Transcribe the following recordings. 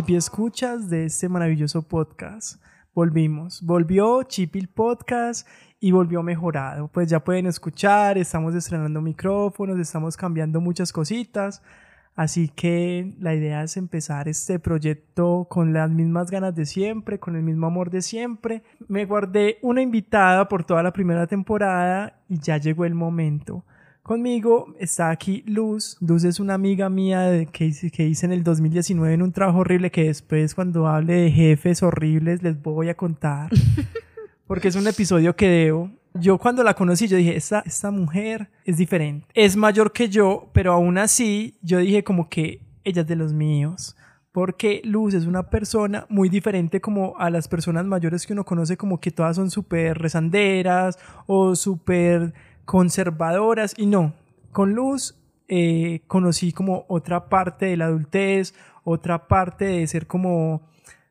Chipi escuchas de este maravilloso podcast. Volvimos, volvió Chipi el podcast y volvió mejorado. Pues ya pueden escuchar, estamos estrenando micrófonos, estamos cambiando muchas cositas. Así que la idea es empezar este proyecto con las mismas ganas de siempre, con el mismo amor de siempre. Me guardé una invitada por toda la primera temporada y ya llegó el momento. Conmigo está aquí Luz. Luz es una amiga mía que, hice, que hice en el 2019 en un trabajo horrible que después cuando hable de jefes horribles les voy a contar. Porque es un episodio que debo. Yo cuando la conocí, yo dije, esta, esta mujer es diferente. Es mayor que yo, pero aún así yo dije como que ella es de los míos. Porque Luz es una persona muy diferente como a las personas mayores que uno conoce, como que todas son súper rezanderas o súper conservadoras. Y no, con Luz eh, conocí como otra parte de la adultez, otra parte de ser como,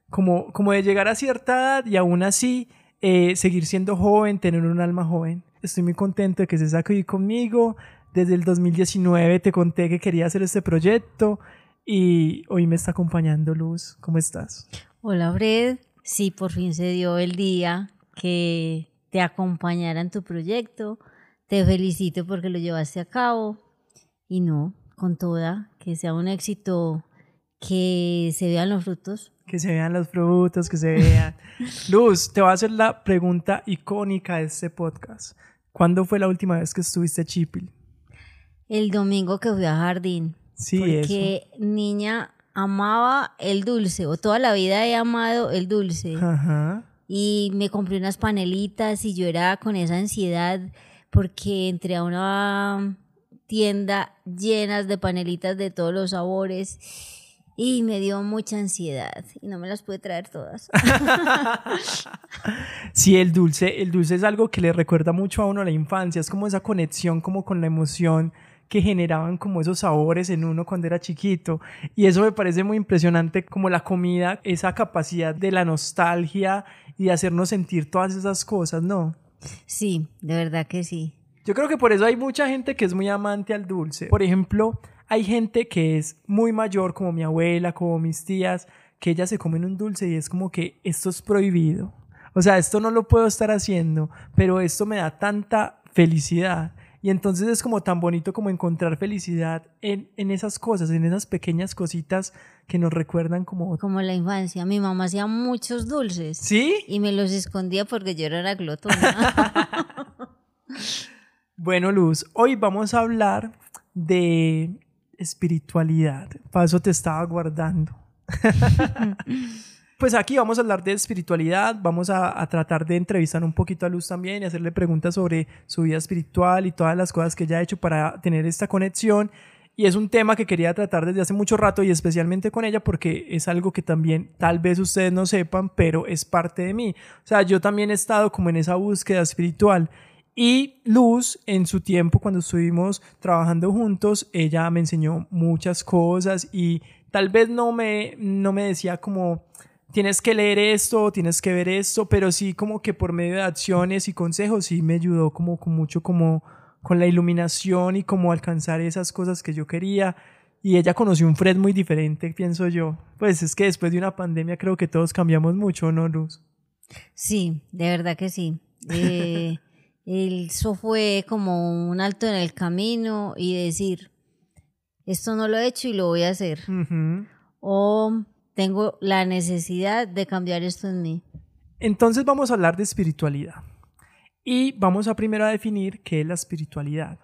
como, como de llegar a cierta edad y aún así eh, seguir siendo joven, tener un alma joven. Estoy muy contento de que se aquí conmigo. Desde el 2019 te conté que quería hacer este proyecto y hoy me está acompañando Luz. ¿Cómo estás? Hola Fred. Sí, por fin se dio el día que te acompañara en tu proyecto. Te felicito porque lo llevaste a cabo y no, con toda, que sea un éxito, que se vean los frutos que se vean los frutos, que se vean. Luz, te voy a hacer la pregunta icónica de este podcast. ¿Cuándo fue la última vez que estuviste a Chipil? El domingo que fui a jardín. Sí, porque niña amaba el dulce, o toda la vida he amado el dulce. Ajá. Y me compré unas panelitas y yo era con esa ansiedad porque entré a una tienda llenas de panelitas de todos los sabores y me dio mucha ansiedad y no me las pude traer todas. sí, el dulce, el dulce es algo que le recuerda mucho a uno a la infancia, es como esa conexión como con la emoción que generaban como esos sabores en uno cuando era chiquito. Y eso me parece muy impresionante como la comida, esa capacidad de la nostalgia y de hacernos sentir todas esas cosas, ¿no? Sí, de verdad que sí. Yo creo que por eso hay mucha gente que es muy amante al dulce. Por ejemplo, hay gente que es muy mayor, como mi abuela, como mis tías, que ellas se comen un dulce y es como que esto es prohibido. O sea, esto no lo puedo estar haciendo, pero esto me da tanta felicidad. Y entonces es como tan bonito como encontrar felicidad en, en, esas cosas, en esas pequeñas cositas que nos recuerdan como... Como la infancia. Mi mamá hacía muchos dulces. ¿Sí? Y me los escondía porque yo era glotona. bueno, Luz, hoy vamos a hablar de espiritualidad. Para eso te estaba guardando. pues aquí vamos a hablar de espiritualidad, vamos a, tratar de entrevistar un poquito a Luz también y hacerle preguntas sobre su vida espiritual y todas las cosas que ella ha hecho para tener esta conexión. Y es un tema que quería tratar desde hace mucho rato y especialmente con ella porque es algo que también tal vez ustedes no sepan, pero es parte de mí. O sea, yo también he estado como en esa búsqueda espiritual y Luz, en su tiempo, cuando estuvimos trabajando juntos, ella me enseñó muchas cosas y tal vez no me, no me decía como, tienes que leer esto, tienes que ver esto, pero sí como que por medio de acciones y consejos sí me ayudó como con mucho como con la iluminación y como alcanzar esas cosas que yo quería. Y ella conoció un Fred muy diferente, pienso yo. Pues es que después de una pandemia creo que todos cambiamos mucho, ¿no, Luz? Sí, de verdad que sí. Eh, eso fue como un alto en el camino y decir, esto no lo he hecho y lo voy a hacer. O tengo la necesidad de cambiar esto en mí. Entonces vamos a hablar de espiritualidad. Y vamos a primero a definir qué es la espiritualidad.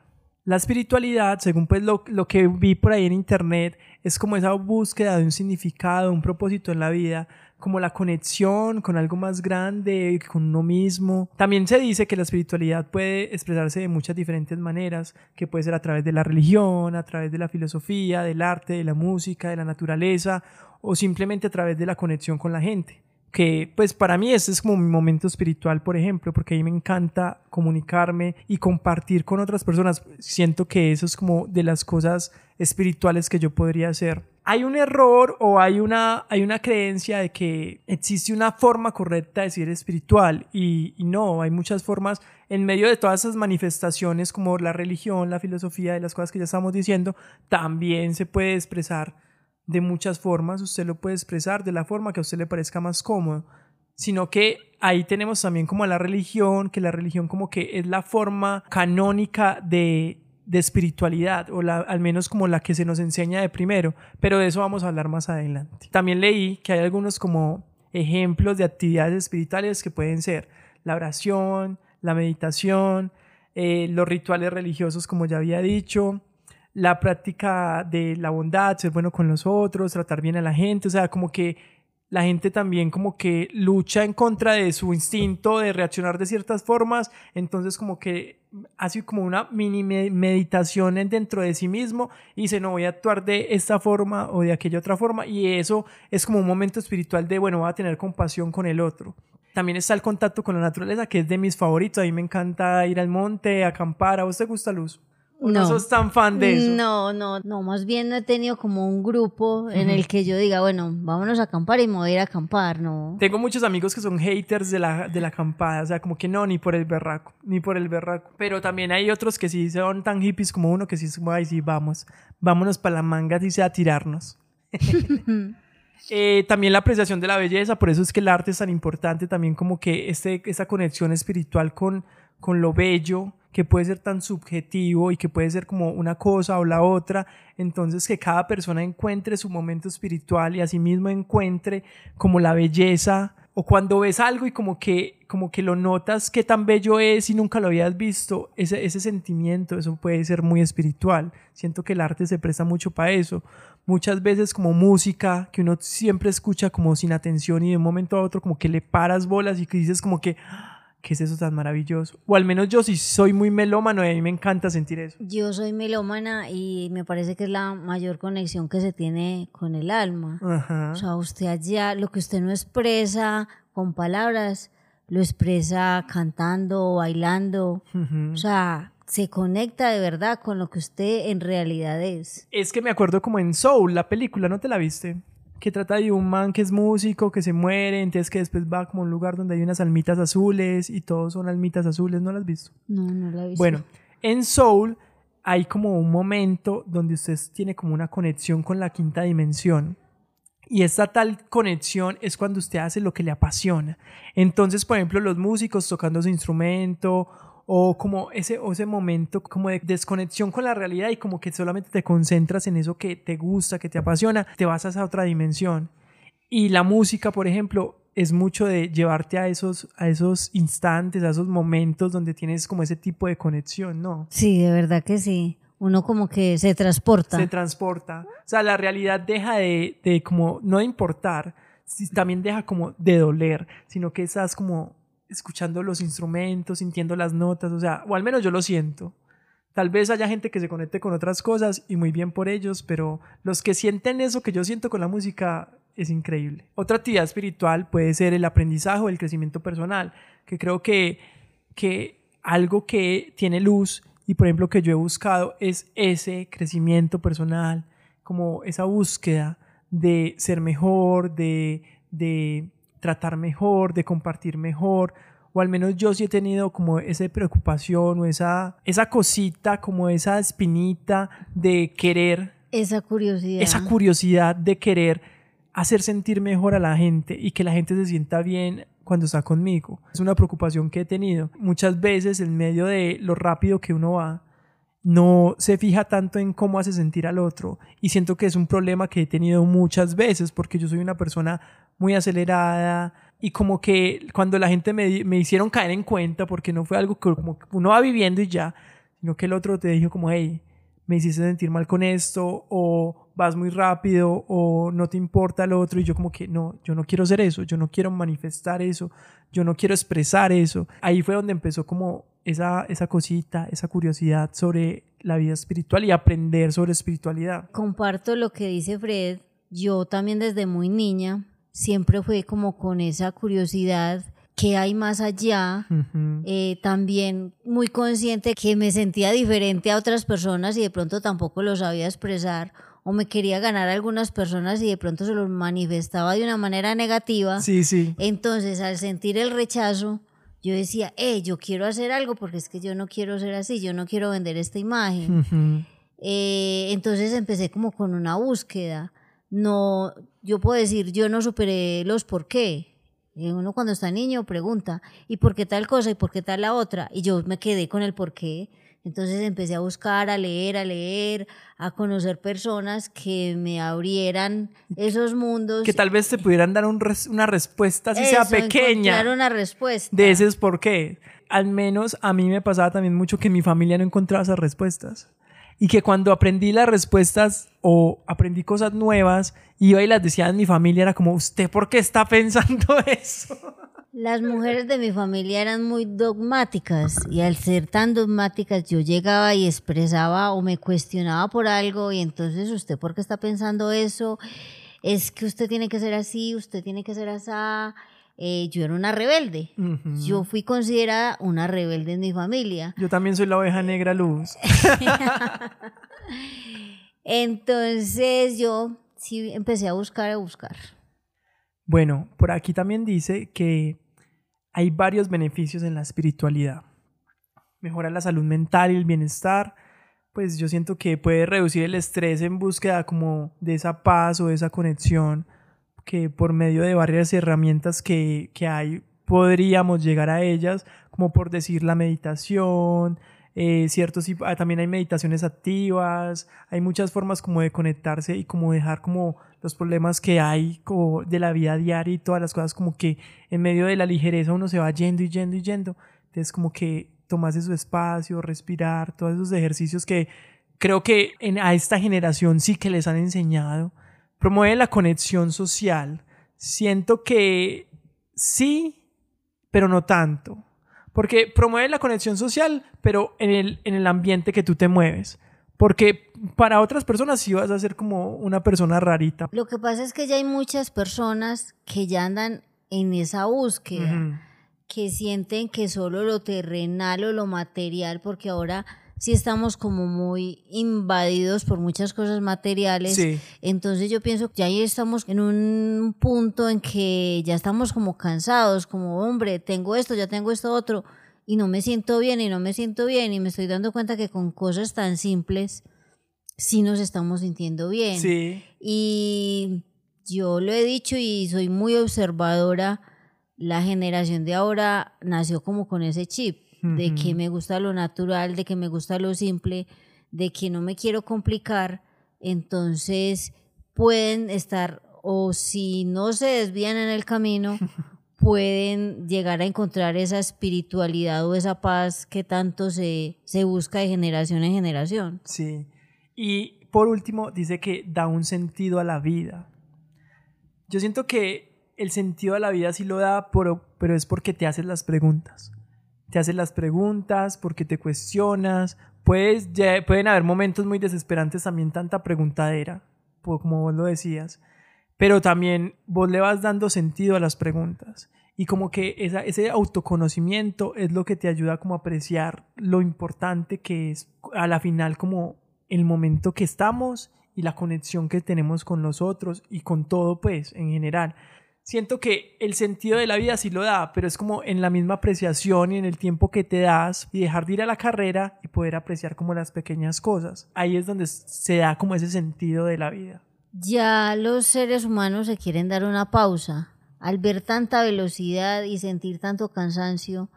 La espiritualidad, según pues lo, lo, que vi por ahí en internet, es como esa búsqueda de un significado, un propósito en la vida, como la conexión con algo más grande, con uno mismo. También se dice que la espiritualidad puede expresarse de muchas diferentes maneras, que puede ser a través de la religión, a través de la filosofía, del arte, de la música, de la naturaleza, o simplemente a través de la conexión con la gente que pues para mí este es como mi momento espiritual, por ejemplo, porque a mí me encanta comunicarme y compartir con otras personas. Siento que eso es como de las cosas espirituales que yo podría hacer. Hay un error o hay una, hay una creencia de que existe una forma correcta de decir espiritual y, y no, hay muchas formas en medio de todas esas manifestaciones como la religión, la filosofía, de las cosas que ya estamos diciendo, también se puede expresar de muchas formas, usted lo puede expresar de la forma que a usted le parezca más cómodo, sino que ahí tenemos también como a la religión, que la religión como que es la forma canónica de, de espiritualidad, o la, al menos como la que se nos enseña de primero, pero de eso vamos a hablar más adelante. También leí que hay algunos como ejemplos de actividades espirituales que pueden ser la oración, la meditación, eh, los rituales religiosos, como ya había dicho, la práctica de la bondad, ser bueno con los otros, tratar bien a la gente, o sea, como que la gente también como que lucha en contra de su instinto de reaccionar de ciertas formas, entonces como que hace como una mini meditación dentro de sí mismo y dice, no voy a actuar de esta forma o de aquella otra forma y eso es como un momento espiritual de, bueno, voy a tener compasión con el otro. También está el contacto con la naturaleza, que es de mis favoritos. A mí me encanta ir al monte, acampar. ¿A vos te gusta Luz? No. no sos tan fan de eso? No, no, no. Más bien no he tenido como un grupo en el que yo diga, bueno, vámonos a acampar y me voy a ir a acampar, no. Tengo muchos amigos que son haters de la, de la acampada. O sea, como que no, ni por el berraco, ni por el berraco. Pero también hay otros que sí son tan hippies como uno que sí, ay, sí, vamos. Vámonos para la manga, dice, a tirarnos. Eh, también la apreciación de la belleza, por eso es que el arte es tan importante, también como que este, esa conexión espiritual con, con lo bello, que puede ser tan subjetivo y que puede ser como una cosa o la otra, entonces que cada persona encuentre su momento espiritual y asimismo encuentre como la belleza o cuando ves algo y como que, como que lo notas qué tan bello es y nunca lo habías visto, ese, ese sentimiento, eso puede ser muy espiritual. Siento que el arte se presta mucho para eso. Muchas veces como música, que uno siempre escucha como sin atención y de un momento a otro como que le paras bolas y que dices como que ¿qué es eso tan maravilloso? O al menos yo sí soy muy melómano y a mí me encanta sentir eso. Yo soy melómana y me parece que es la mayor conexión que se tiene con el alma. O sea, usted allá, lo que usted no expresa con palabras, lo expresa cantando, bailando. O sea, se conecta de verdad con lo que usted en realidad es. Es que me acuerdo como en Soul, la película, ¿no te la viste? Que trata de un man que es músico, que se muere, entonces que después va como a un lugar donde hay unas almitas azules y todos son almitas azules, ¿no las has visto? No, no la he visto. Bueno, en Soul hay como un momento donde usted tiene como una conexión con la quinta dimensión. Y esta tal conexión es cuando usted hace lo que le apasiona. Entonces, por ejemplo, los músicos tocando su instrumento o como ese, ese momento como de desconexión con la realidad y como que solamente te concentras en eso que te gusta, que te apasiona, te vas a esa otra dimensión. Y la música, por ejemplo, es mucho de llevarte a esos, a esos instantes, a esos momentos donde tienes como ese tipo de conexión, ¿no? Sí, de verdad que sí. Uno como que se transporta. Se transporta. O sea, la realidad deja de, de como no importar, también deja como de doler, sino que estás como escuchando los instrumentos, sintiendo las notas, o sea, o al menos yo lo siento. Tal vez haya gente que se conecte con otras cosas y muy bien por ellos, pero los que sienten eso que yo siento con la música es increíble. Otra actividad espiritual puede ser el aprendizaje o el crecimiento personal, que creo que, que algo que tiene luz y por ejemplo que yo he buscado es ese crecimiento personal, como esa búsqueda de ser mejor, de, de tratar mejor, de compartir mejor, o al menos yo sí he tenido como esa preocupación o esa, esa cosita, como esa espinita de querer. Esa curiosidad. Esa curiosidad de querer hacer sentir mejor a la gente y que la gente se sienta bien cuando está conmigo. Es una preocupación que he tenido. Muchas veces en medio de lo rápido que uno va, no se fija tanto en cómo hace sentir al otro y siento que es un problema que he tenido muchas veces porque yo soy una persona muy acelerada y como que cuando la gente me, me hicieron caer en cuenta porque no fue algo que uno va viviendo y ya, sino que el otro te dijo como, hey, me hiciste sentir mal con esto o vas muy rápido o no te importa el otro y yo como que no, yo no quiero ser eso, yo no quiero manifestar eso, yo no quiero expresar eso. Ahí fue donde empezó como esa, esa cosita, esa curiosidad sobre la vida espiritual y aprender sobre espiritualidad. Comparto lo que dice Fred. Yo también desde muy niña siempre fue como con esa curiosidad que hay más allá, eh, también muy consciente que me sentía diferente a otras personas y de pronto tampoco lo sabía expresar o me quería ganar a algunas personas y de pronto se lo manifestaba de una manera negativa. Sí, sí. Entonces, al sentir el rechazo, yo decía, eh, yo quiero hacer algo porque es que yo no quiero ser así, yo no quiero vender esta imagen. Eh, entonces empecé como con una búsqueda no, yo puedo decir, yo no superé los por qué. Uno cuando está niño pregunta, ¿y por qué tal cosa y por qué tal la otra? Y yo me quedé con el por qué. Entonces empecé a buscar, a leer, a leer, a conocer personas que me abrieran esos mundos. Que tal vez te pudieran dar una respuesta, así sea pequeña. una respuesta. De ese es por qué. Al menos a mí me pasaba también mucho que mi familia no encontraba esas respuestas y que cuando aprendí las respuestas o aprendí cosas nuevas, y las decía en mi familia, era como, ¿usted por qué está pensando eso? Las mujeres de mi familia eran muy dogmáticas y al ser tan dogmáticas yo llegaba y expresaba o me cuestionaba por algo y entonces usted por qué está pensando eso, es que usted tiene que ser así, usted tiene que ser así eh, yo era una rebelde. Yo fui considerada una rebelde en mi familia. Yo también soy la oveja negra luz. Entonces yo sí empecé a buscar, a buscar. Bueno, por aquí también dice que hay varios beneficios en la espiritualidad. Mejora la salud mental y el bienestar. Pues yo siento que puede reducir el estrés en búsqueda como de esa paz o de esa conexión que por medio de varias herramientas que, hay podríamos llegar a ellas, como por decir la meditación, eh, ciertos, ah, también hay meditaciones activas, hay muchas formas como de conectarse y como dejar como los problemas que hay como de la vida diaria y todas las cosas como que en medio de la ligereza uno se va yendo y yendo y yendo, entonces como que tomarse su espacio, respirar, todos esos ejercicios que creo que en, a esta generación sí que les han enseñado promueve la conexión social. Siento que sí, pero no tanto. Porque promueve la conexión social, pero en el, en el ambiente que tú te mueves. Porque para otras personas sí vas a ser como una persona rarita. Lo que pasa es que ya hay muchas personas que ya andan en esa búsqueda, que sienten que solo lo terrenal o lo material, porque ahora sí estamos como muy invadidos por muchas cosas materiales. Entonces yo pienso que ya ahí estamos en un punto en que ya estamos como cansados, como hombre, tengo esto, ya tengo esto otro, y no me siento bien y no me siento bien y me estoy dando cuenta que con cosas tan simples sí nos estamos sintiendo bien. Sí. Y yo lo he dicho y soy muy observadora, la generación de ahora nació como con ese chip de que me gusta lo natural, de que me gusta lo simple, de que no me quiero complicar, entonces pueden estar, o si no se desvían en el camino, pueden llegar a encontrar esa espiritualidad o esa paz que tanto se, se busca de generación en generación. Sí. Y por último, dice que da un sentido a la vida. Yo siento que el sentido a la vida sí lo da, pero, pero es porque te haces las preguntas te haces las preguntas, porque te cuestionas. Puedes, pueden haber momentos muy desesperantes también, tanta preguntadera, como vos lo decías, pero también vos le vas dando sentido a las preguntas. Y como que ese autoconocimiento es lo que te ayuda como a apreciar lo importante que es a la final como el momento que estamos y la conexión que tenemos con los otros y con todo pues en general siento que el sentido de la vida sí lo da, pero es como en la misma apreciación y en el tiempo que te das y dejar de ir a la carrera y poder apreciar como las pequeñas cosas. Ahí es donde se da como ese sentido de la vida. Ya los seres humanos se quieren dar una pausa. Al ver tanta velocidad y sentir tanto cansancio,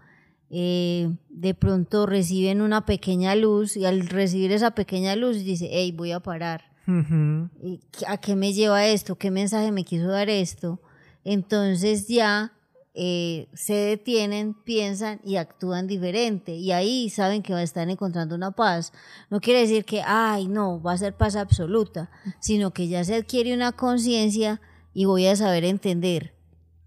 eh, de pronto reciben una pequeña luz y al recibir esa pequeña luz dice, hey, voy a parar. ¿A qué me lleva esto? ¿Qué mensaje me quiso dar esto? Entonces ya eh, se detienen, piensan y actúan diferente. Y ahí saben que están encontrando una paz. No quiere decir que, ay, no, va a ser paz absoluta, sino que ya se adquiere una conciencia y voy a saber entender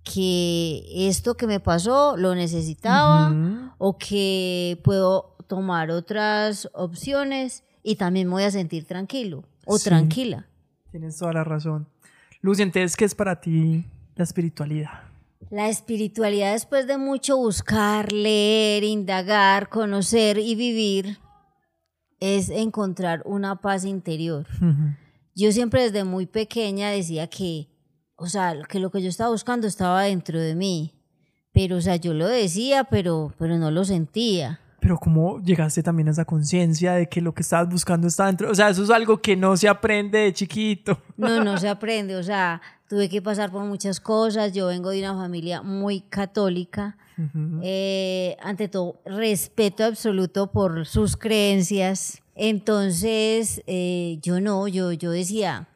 que esto que me pasó lo necesitaba o que puedo tomar otras opciones y también me voy a sentir tranquilo o tranquila. Tienes toda la razón. Lucy, entonces, ¿qué es para ti la espiritualidad? La espiritualidad después de mucho buscar, leer, indagar, conocer y vivir es encontrar una paz interior. Yo siempre desde muy pequeña decía que, o sea, que lo que yo estaba buscando estaba dentro de mí. Pero, o sea, yo lo decía, pero, pero no lo sentía. pero ¿cómo llegaste también a esa conciencia de que lo que estabas buscando está dentro? O sea, eso es algo que no se aprende de chiquito. No, no se aprende, o sea, tuve que pasar por muchas cosas, yo vengo de una familia muy católica, eh, ante todo, respeto absoluto por sus creencias, entonces eh, yo no, yo, yo decía,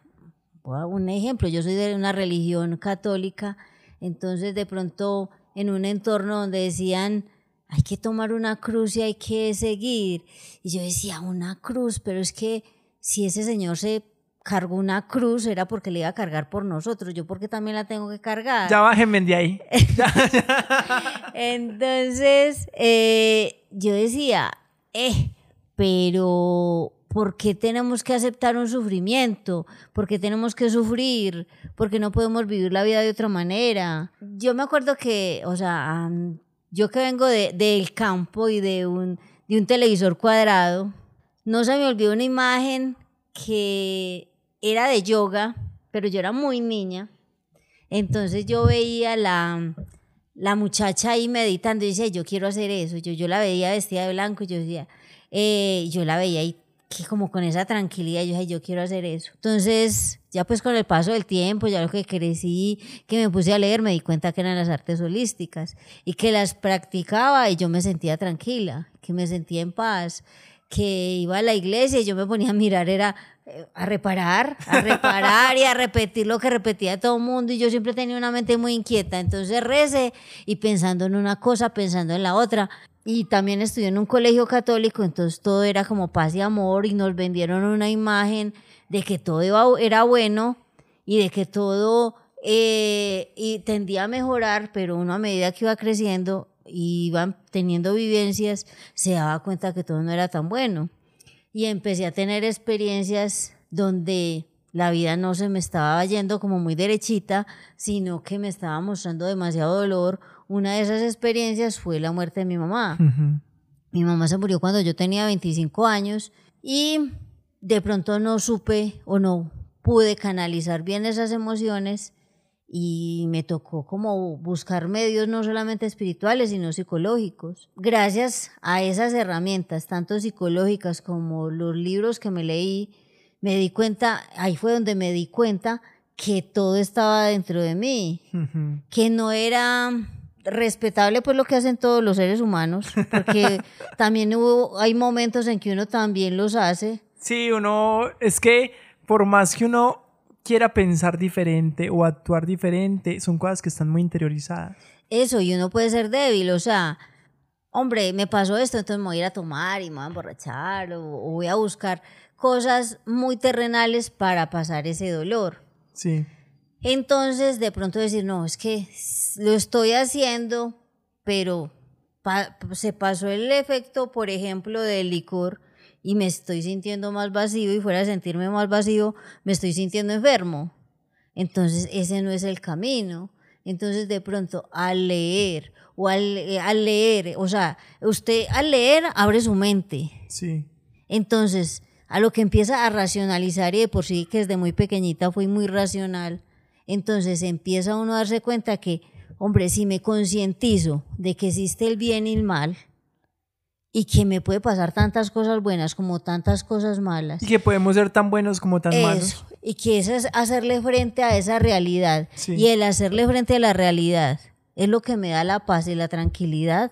un ejemplo, yo soy de una religión católica, entonces de pronto en un entorno donde decían, hay que tomar una cruz y hay que seguir. Y yo decía, una cruz, pero es que si ese señor se cargó una cruz era porque le iba a cargar por nosotros, yo porque también la tengo que cargar. Ya bájenme de ahí. Entonces, eh, yo decía, eh, pero ¿por qué tenemos que aceptar un sufrimiento? ¿Por qué tenemos que sufrir? ¿Por qué no podemos vivir la vida de otra manera? Yo me acuerdo que, o sea, yo que vengo del campo y de un, de un televisor cuadrado, no se me olvidó una imagen que era de yoga, pero yo era muy niña. Entonces yo veía la, la muchacha ahí meditando y decía, yo quiero hacer eso. Yo, yo la veía vestida de blanco y yo decía, eh, yo la veía ahí que como con esa tranquilidad, yo dije, yo quiero hacer eso. Entonces, ya pues con el paso del tiempo, ya lo que crecí, que me puse a leer, me di cuenta que eran las artes holísticas y que las practicaba y yo me sentía tranquila, que me sentía en paz, que iba a la iglesia y yo me ponía a mirar, era eh, a reparar, a reparar y a repetir lo que repetía todo el mundo y yo siempre tenía una mente muy inquieta, entonces recé y pensando en una cosa, pensando en la otra. Y también estudié en un colegio católico, entonces todo era como paz y amor y nos vendieron una imagen de que todo era bueno y de que todo eh, y tendía a mejorar, pero uno a medida que iba creciendo y iba teniendo vivencias, se daba cuenta que todo no era tan bueno. Y empecé a tener experiencias donde la vida no se me estaba yendo como muy derechita, sino que me estaba mostrando demasiado dolor una de esas experiencias fue la muerte de mi mamá. Mi mamá se murió cuando yo tenía 25 años y de pronto no supe o no pude canalizar bien esas emociones y me tocó como buscar medios no solamente espirituales, sino psicológicos. Gracias a esas herramientas, tanto psicológicas como los libros que me leí, me di cuenta, ahí fue donde me di cuenta que todo estaba dentro de mí, que no era respetable pues lo que hacen todos los seres humanos, porque también hubo, hay momentos en que uno también los hace. Sí, uno, es que por más que uno quiera pensar diferente o actuar diferente, son cosas que están muy interiorizadas. Eso, y uno puede ser débil, o sea, hombre, me pasó esto, entonces me voy a ir a tomar y me voy a emborrachar o, o voy a buscar cosas muy terrenales para pasar ese dolor. Sí. Entonces, de pronto decir, no, es que lo estoy haciendo, pero se pasó el efecto, por ejemplo, del licor y me estoy sintiendo más vacío y fuera de sentirme más vacío, me estoy sintiendo enfermo. Entonces, ese no es el camino. Entonces, de pronto, al leer o al, eh, al leer, o sea, usted al leer abre su mente. Sí. Entonces, a lo que empieza a racionalizar y de por sí que desde muy pequeñita fui muy racional, entonces empieza uno a darse cuenta que, hombre, si me concientizo de que existe el bien y el mal, y que me puede pasar tantas cosas buenas como tantas cosas malas. Y que podemos ser tan buenos como tan malos. Y que es hacerle frente a esa realidad. Y el hacerle frente a la realidad es lo que me da la paz y la tranquilidad.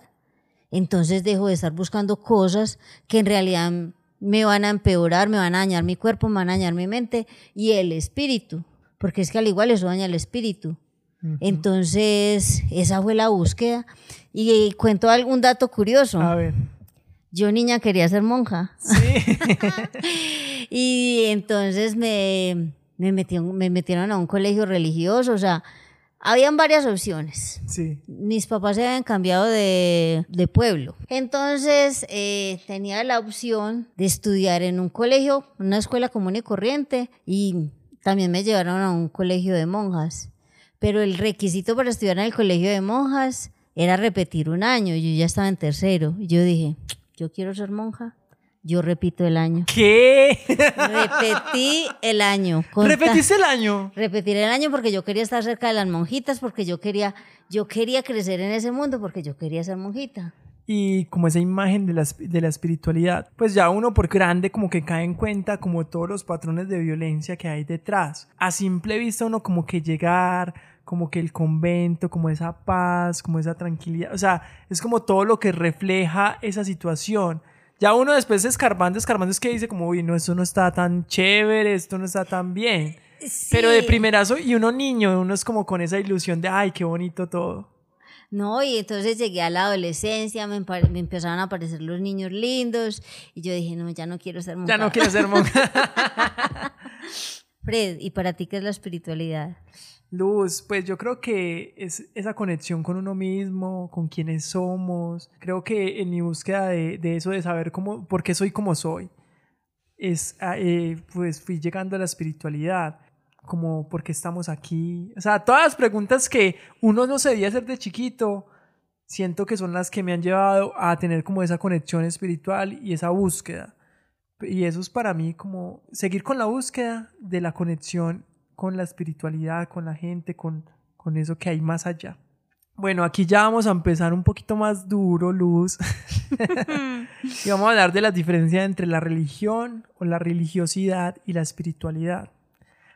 Entonces dejo de estar buscando cosas que en realidad me van a empeorar, me van a dañar mi cuerpo, me van a dañar mi mente y el espíritu porque es que al igual eso daña el espíritu. Entonces, esa fue la búsqueda. Y, cuento algún dato curioso. A ver. Yo niña quería ser monja. Sí. y entonces me, me, metieron, me metieron a un colegio religioso, o sea, habían varias opciones. Sí. Mis papás se habían cambiado de, de pueblo. Entonces eh, tenía la opción de estudiar en un colegio, una escuela común y corriente, y también me llevaron a un colegio de monjas, pero el requisito para estudiar en el colegio de monjas era repetir un año. Yo ya estaba en tercero. Y yo dije, yo quiero ser monja. Yo repito el año. ¿Qué? Repetí el año. ¿Repetiste el año? Repetir el año porque yo quería estar cerca de las monjitas, porque yo quería, yo quería crecer en ese mundo, porque yo quería ser monjita. y como esa imagen de la, de la espiritualidad, pues ya uno por grande como que cae en cuenta como todos los patrones de violencia que hay detrás. A simple vista uno como que llegar, como que el convento, como esa paz, como esa tranquilidad, o sea, es como todo lo que refleja esa situación. Ya uno después escarbando, escarbando es que dice como, uy, no, esto no está tan chévere, esto no está tan bien. Pero de primerazo, y uno niño, uno es como con esa ilusión de, ay, qué bonito todo. No, y entonces llegué a la adolescencia, me, empezaron a aparecer los niños lindos y yo dije, no, ya no quiero ser monja. Ya no quiero ser monja. Fred, ¿y para ti qué es la espiritualidad? Luz, pues yo creo que es esa conexión con uno mismo, con quienes somos. Creo que en mi búsqueda de, eso, de saber cómo, por qué soy como soy, es, ah, eh, pues fui llegando a la espiritualidad como por qué estamos aquí. O sea, todas las preguntas que uno no se debía hacer de chiquito, siento que son las que me han llevado a tener como esa conexión espiritual y esa búsqueda. Y eso es para mí como seguir con la búsqueda de la conexión con la espiritualidad, con la gente, con, con eso que hay más allá. Bueno, aquí ya vamos a empezar un poquito más duro, Luz. y vamos a hablar de la diferencia entre la religión o la religiosidad y la espiritualidad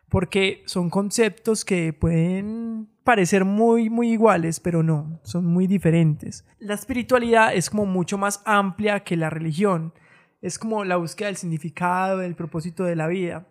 porque son conceptos que pueden parecer muy, muy iguales, pero no, son muy diferentes. La espiritualidad es como mucho más amplia que la religión, es como la búsqueda del significado, del propósito de la vida,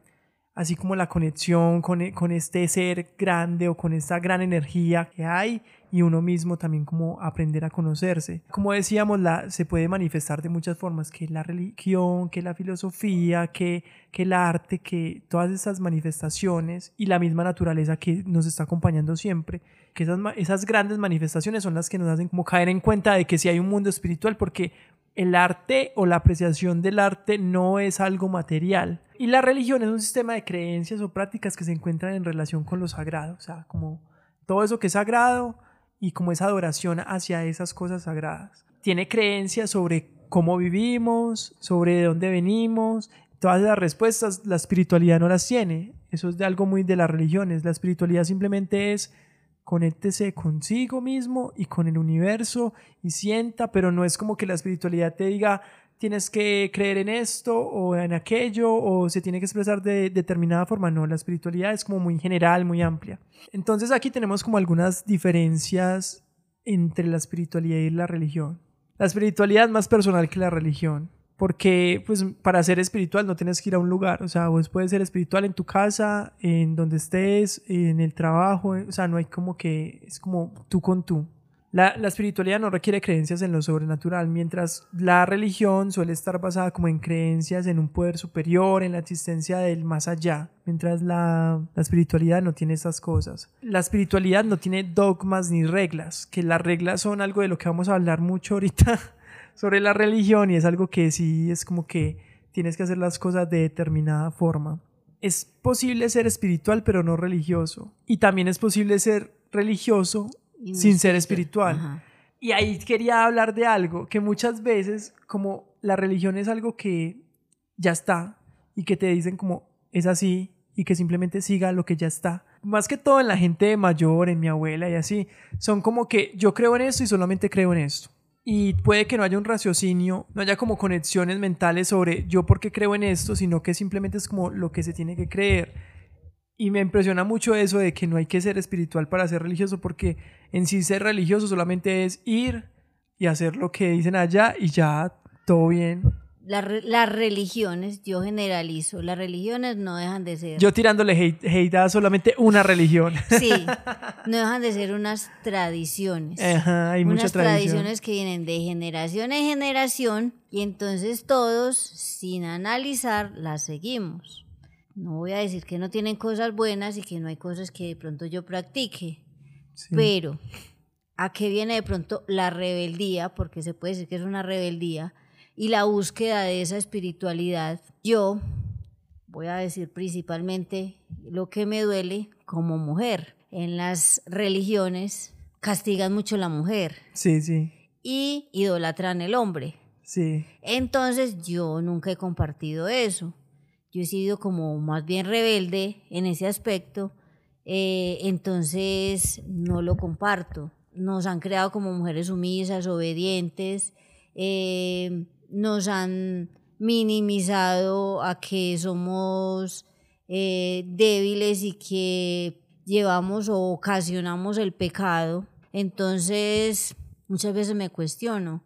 así como la conexión con, con este ser grande o con esta gran energía que hay y uno mismo también como aprender a conocerse. Como decíamos, la, se puede manifestar de muchas formas, que la religión, que la filosofía, que, que el arte, que todas esas manifestaciones y la misma naturaleza que nos está acompañando siempre, que esas, esas grandes manifestaciones son las que nos hacen como caer en cuenta de que si hay un mundo espiritual, porque el arte o la apreciación del arte no es algo material. Y la religión es un sistema de creencias o prácticas que se encuentran en relación con lo sagrado, o sea, como todo eso que es sagrado y como esa adoración hacia esas cosas sagradas. Tiene creencias sobre cómo vivimos, sobre de dónde venimos. Todas las respuestas la espiritualidad no las tiene. Eso es de algo muy de las religiones. La espiritualidad simplemente es conéctese consigo mismo y con el universo y sienta, pero no es como que la espiritualidad te diga, tienes que creer en esto o en aquello o se tiene que expresar de determinada forma. No, la espiritualidad es como muy general, muy amplia. Entonces aquí tenemos como algunas diferencias entre la espiritualidad y la religión. La espiritualidad es más personal que la religión. Porque, pues, para ser espiritual no tienes que ir a un lugar. O sea, vos puedes ser espiritual en tu casa, en donde estés, en el trabajo. O sea, no hay como que. Es como tú con tú. La, espiritualidad no requiere creencias en lo sobrenatural, mientras la religión suele estar basada como en creencias en un poder superior, en la existencia del más allá, mientras la, la espiritualidad no tiene esas cosas. La espiritualidad no tiene dogmas ni reglas, que las reglas son algo de lo que vamos a hablar mucho ahorita sobre la religión y es algo que sí es como que tienes que hacer las cosas de determinada forma. Es posible ser espiritual pero no religioso y también es posible ser religioso sin ser espiritual. Y ahí quería hablar de algo que muchas veces, como la religión es algo que ya está y que te dicen como es así y que simplemente siga lo que ya está. Más que todo en la gente mayor, en mi abuela y así, son como que yo creo en esto y solamente creo en esto. Y puede que no haya un raciocinio, no haya como conexiones mentales sobre yo por qué creo en esto, sino que simplemente es como lo que se tiene que creer y me impresiona mucho eso de que no hay que ser espiritual para ser religioso, porque en sí ser religioso solamente es ir y hacer lo que dicen allá y ya todo bien. Las religiones, yo generalizo, las religiones no dejan de ser. Yo tirándole hate, a solamente una religión. Sí, no dejan de ser unas tradiciones. Ajá, hay unas tradiciones que vienen de generación en generación y entonces todos, sin analizar, las seguimos. No voy a decir que no tienen cosas buenas y que no hay cosas que de pronto yo practique, pero ¿a qué viene de pronto la rebeldía? Porque se puede decir que es una rebeldía y la búsqueda de esa espiritualidad. Yo voy a decir principalmente lo que me duele como mujer. En las religiones castigan mucho a la mujer. Sí, sí. Y idolatran el hombre. Sí. Entonces yo nunca he compartido eso yo he sido como más bien rebelde en ese aspecto, eh, entonces no lo comparto. nos han creado como mujeres sumisas, obedientes, eh, nos han minimizado a que somos eh, débiles y que llevamos o ocasionamos el pecado. Entonces, muchas veces me cuestiono,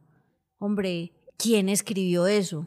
hombre, ¿quién escribió eso?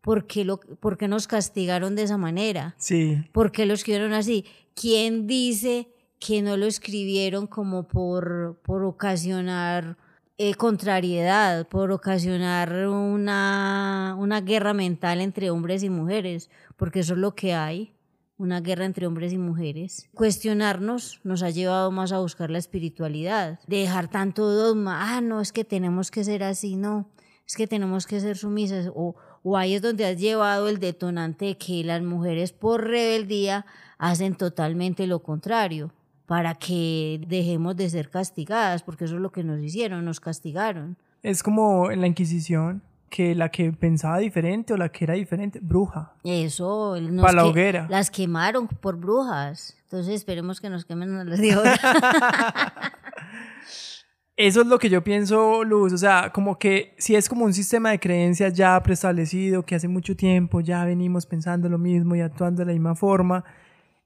¿Por qué, lo, ¿Por qué nos castigaron de esa manera? Sí. ¿Por qué lo escribieron así? ¿Quién dice que no lo escribieron como por, por ocasionar eh, contrariedad, por ocasionar una, una guerra mental entre hombres y mujeres? Porque eso es lo que hay una guerra entre hombres y mujeres. Cuestionarnos nos ha llevado más a buscar la espiritualidad, dejar tanto dogma, ah, no, es que tenemos que ser así, no, es que tenemos que ser sumisas, o, o ahí es donde has llevado el detonante de que las mujeres por rebeldía hacen totalmente lo contrario, para que dejemos de ser castigadas, porque eso es lo que nos hicieron, nos castigaron. Es como en la Inquisición, que la que pensaba diferente o la que era diferente, bruja. Eso, para la hoguera. Las quemaron por brujas. Entonces esperemos que nos quemen a las de ahora. Eso es lo que yo pienso, Luz. O sea, como que si es como un sistema de creencias ya preestablecido, que hace mucho tiempo ya venimos pensando lo mismo y actuando de la misma forma.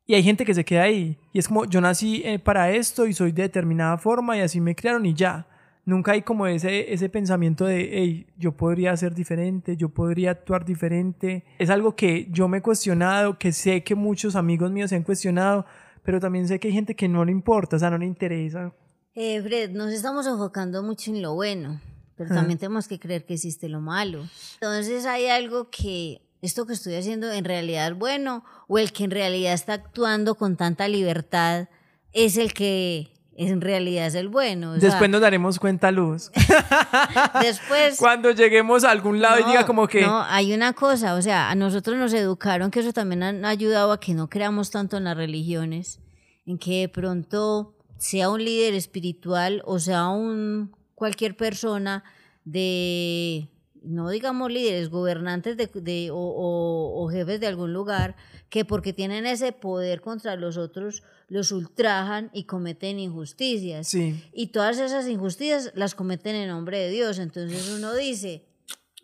Y hay gente que se queda ahí. Y es como, yo nací eh, para esto y soy de determinada forma y así me crearon y ya nunca hay como ese, ese pensamiento de, hey, yo podría ser diferente, yo podría actuar diferente. Es algo que yo me he cuestionado, que sé que muchos amigos míos se han cuestionado, pero también sé que hay gente que no le importa, o sea, no le interesa. Eh, Fred, nos estamos enfocando mucho en lo bueno, pero también tenemos que creer que existe lo malo. Entonces hay algo que esto que estoy haciendo en realidad es bueno o el que en realidad está actuando con tanta libertad es el que en realidad es el bueno. Después nos daremos cuenta, Luz. Después. Cuando lleguemos a algún lado y diga como que. No, hay una cosa, o sea, a nosotros nos educaron que eso también ha ayudado a que no creamos tanto en las religiones, en que de pronto sea un líder espiritual o sea un cualquier persona de no digamos líderes, gobernantes de, o, jefes de algún lugar, que porque tienen ese poder contra los otros, los ultrajan y cometen injusticias. Y todas esas injusticias las cometen en nombre de Dios. Entonces uno dice,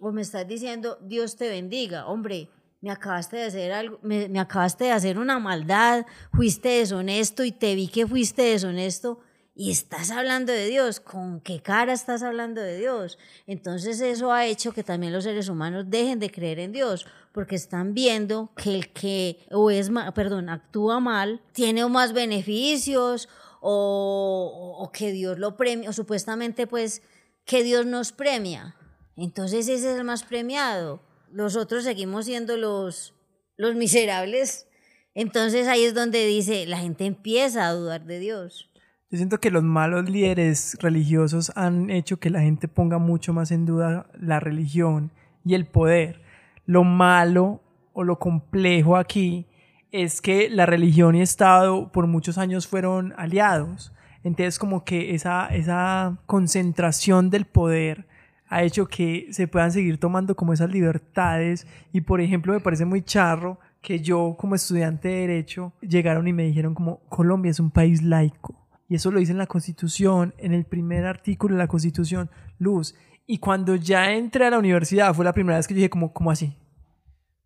o me estás diciendo, Dios te bendiga, hombre, me acabaste de hacer algo, me, me acabaste de hacer una maldad, fuiste deshonesto y te vi que fuiste deshonesto y estás hablando de Dios, ¿con qué cara estás hablando de Dios? Entonces eso ha hecho que también los seres humanos dejen de creer en Dios, porque están viendo que el que o es perdón, actúa mal, tiene más beneficios o, o que Dios lo premia, o supuestamente pues que Dios nos premia. Entonces ese es el más premiado. Los otros seguimos siendo los, los miserables. Entonces ahí es donde dice, la gente empieza a dudar de Dios. Yo siento que los malos líderes religiosos han hecho que la gente ponga mucho más en duda la religión y el poder. Lo malo o lo complejo aquí es que la religión y Estado por muchos años fueron aliados. Entonces como que esa, esa concentración del poder ha hecho que se puedan seguir tomando como esas libertades y por ejemplo me parece muy charro que yo como estudiante de derecho llegaron y me dijeron como Colombia es un país laico y eso lo dice en la Constitución, en el primer artículo de la Constitución, luz. Y cuando ya entré a la universidad fue la primera vez que yo dije, como, ¿cómo así?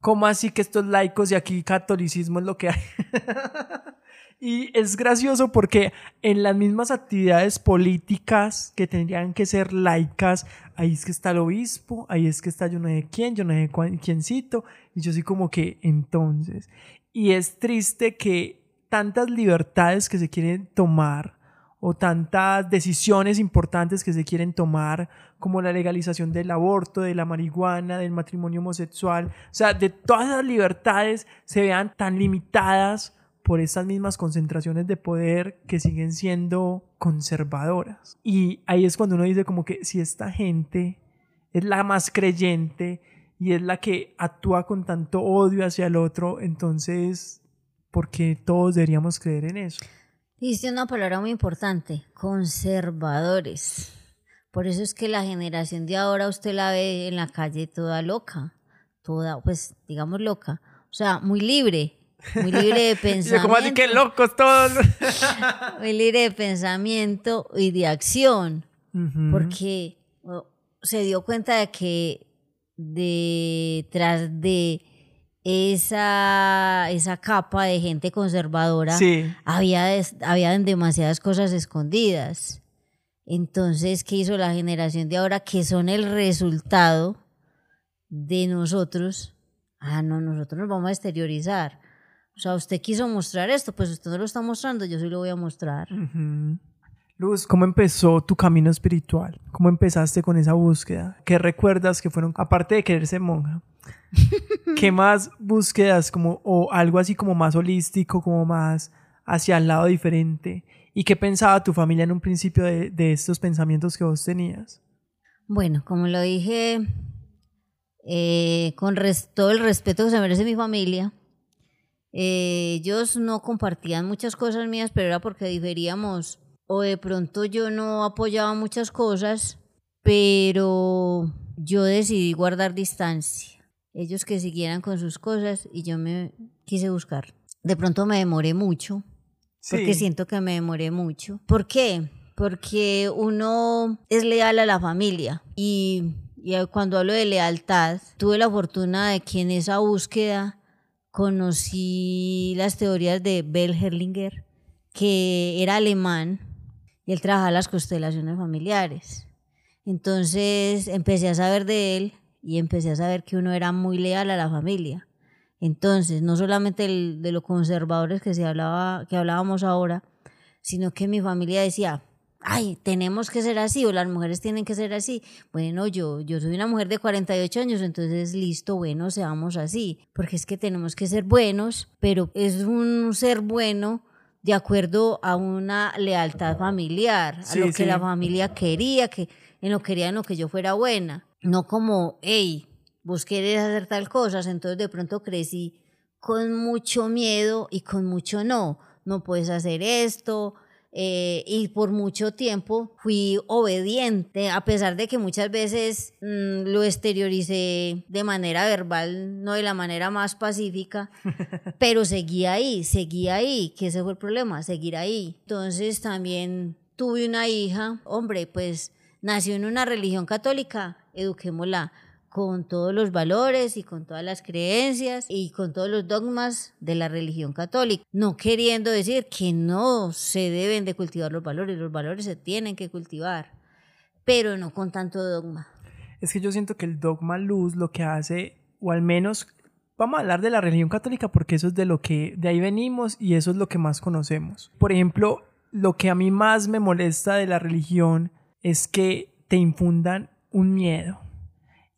¿Cómo así que estos laicos y aquí catolicismo es lo que hay? y es gracioso porque en las mismas actividades políticas que tendrían que ser laicas, ahí es que está el obispo, ahí es que está yo no sé quién, yo no sé quiéncito, y yo soy como que entonces. Y es triste que tantas libertades que se quieren tomar o tantas decisiones importantes que se quieren tomar, como la legalización del aborto, de la marihuana, del matrimonio homosexual, o sea, de todas las libertades se vean tan limitadas por estas mismas concentraciones de poder que siguen siendo conservadoras. Y ahí es cuando uno dice como que si esta gente es la más creyente y es la que actúa con tanto odio hacia el otro, entonces porque todos deberíamos creer en eso. Dice una palabra muy importante, conservadores. Por eso es que la generación de ahora usted la ve en la calle toda loca, toda, pues digamos loca, o sea, muy libre, muy libre de pensamiento. como así que locos todos. muy libre de pensamiento y de acción, porque se dio cuenta de que detrás de esa, esa capa de gente conservadora había, había demasiadas cosas escondidas. Entonces, ¿qué hizo la generación de ahora? Que son el resultado de nosotros. Ah, no, nosotros nos vamos a exteriorizar. O sea, usted quiso mostrar esto, pues usted no lo está mostrando, yo sí lo voy a mostrar. Luz, ¿cómo empezó tu camino espiritual? ¿Cómo empezaste con esa búsqueda? ¿Qué recuerdas que fueron, aparte de querer ser monja, qué más búsquedas como, o algo así como más holístico, como más hacia el lado diferente? ¿Y qué pensaba tu familia en un principio de, estos pensamientos que vos tenías? Bueno, como lo dije, eh, con todo el respeto que se merece mi familia, eh, ellos no compartían muchas cosas mías, pero era porque diferíamos o de pronto yo no apoyaba muchas cosas, pero yo decidí guardar distancia. Ellos que siguieran con sus cosas y yo me quise buscar. De pronto me demoré mucho porque siento que me demoré mucho. ¿Por qué? Porque uno es leal a la familia y, cuando hablo de lealtad, tuve la fortuna de que en esa búsqueda conocí las teorías de Bell Herlinger, que era alemán y él trabajaba las constelaciones familiares. Entonces empecé a saber de él y empecé a saber que uno era muy leal a la familia. Entonces, no solamente de los conservadores que, se hablaba, que hablábamos ahora, sino que mi familia decía, ay, tenemos que ser así o las mujeres tienen que ser así. Bueno, yo, yo soy una mujer de 48 años, entonces listo, bueno, seamos así, porque es que tenemos que ser buenos, pero es un ser bueno de acuerdo a una lealtad familiar, a lo que la familia quería, que en lo quería en lo que yo fuera buena, no como, hey, vos querés hacer tal cosa, entonces de pronto crecí con mucho miedo y con mucho no, no puedes hacer esto, eh, y por mucho tiempo fui obediente, a pesar de que muchas veces mm, lo exterioricé de manera verbal, no de la manera más pacífica, pero seguí ahí, seguí ahí, que ese fue el problema, seguir ahí. Entonces también tuve una hija, hombre, pues nació en una religión católica, eduquémosla con todos los valores y con todas las creencias y con todos los dogmas de la religión católica, no queriendo decir que no se deben de cultivar los valores, los valores se tienen que cultivar, pero no con tanto dogma. Es que yo siento que el dogma luz lo que hace, o al menos vamos a hablar de la religión católica porque eso es de lo que de ahí venimos y eso es lo que más conocemos. Por ejemplo, lo que a mí más me molesta de la religión es que te infundan un miedo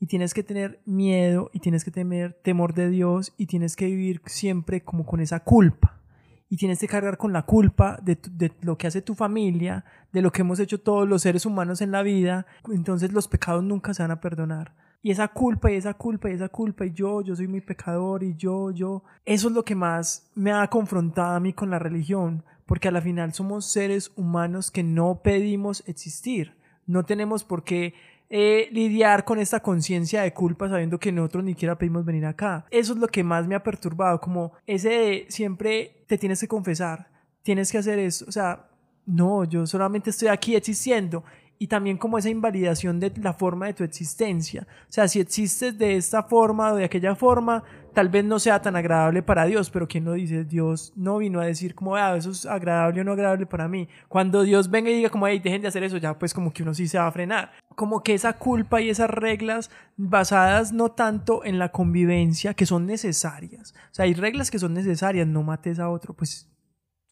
y tienes que tener miedo y tienes que tener temor de Dios y tienes que vivir siempre como con esa culpa. Y tienes que cargar con la culpa de, de, lo que hace tu familia, de lo que hemos hecho todos los seres humanos en la vida, entonces los pecados nunca se van a perdonar. Y esa culpa y esa culpa y esa culpa y yo, yo soy muy pecador y yo, yo, eso es lo que más me ha confrontado a mí con la religión, porque a la final somos seres humanos que no pedimos existir, no tenemos por qué eh, lidiar con esta conciencia de culpa sabiendo que nosotros ni siquiera pedimos venir acá. Eso es lo que más me ha perturbado, como ese de siempre te tienes que confesar, tienes que hacer eso, o sea, no, yo solamente estoy aquí existiendo y también como esa invalidación de la forma de tu existencia. O sea, si existes de esta forma o de aquella forma, tal vez no sea tan agradable para Dios, pero quien no dice, Dios no vino a decir como, ah, eso es agradable o no agradable para mí. Cuando Dios venga y diga como, hey, dejen de hacer eso, ya pues como que uno sí se va a frenar. Como que esa culpa y esas reglas basadas no tanto en la convivencia, que son necesarias. O sea, hay reglas que son necesarias, no mates a otro, pues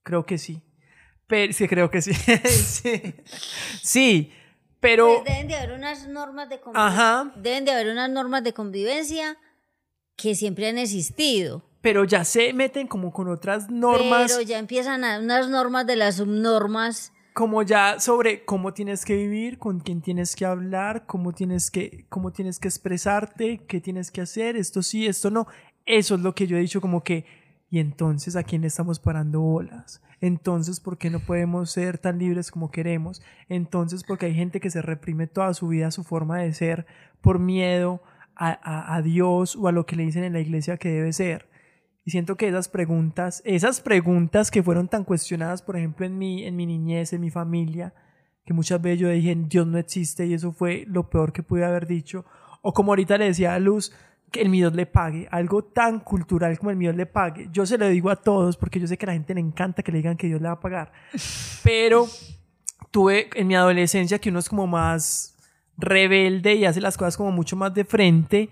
creo que sí. Pero, sí, creo que sí. sí. sí. pero... Pues deben de haber unas normas de convivencia. Ajá. Deben de haber unas normas de convivencia que siempre han existido. Pero ya se meten como con otras normas. Pero ya empiezan a, unas normas de las subnormas. Como ya sobre cómo tienes que vivir, con quién tienes que hablar, cómo tienes que, cómo tienes que expresarte, qué tienes que hacer, esto sí, esto no. Eso es lo que yo he dicho como que, y entonces a quién le estamos parando bolas. Entonces, ¿por qué no podemos ser tan libres como queremos? Entonces, porque hay gente que se reprime toda su vida, su forma de ser, por miedo a, a, Dios o a lo que le dicen en la iglesia que debe ser. Y siento que esas preguntas, esas preguntas que fueron tan cuestionadas, por ejemplo, en mi, en mi niñez, en mi familia, que muchas veces yo dije, Dios no existe y eso fue lo peor que pude haber dicho. O como ahorita le decía a Luz, que el Dios le pague, algo tan cultural como el Dios le pague. Yo se lo digo a todos porque yo sé que a la gente le encanta que le digan que Dios le va a pagar. Pero tuve en mi adolescencia que uno es como más rebelde y hace las cosas como mucho más de frente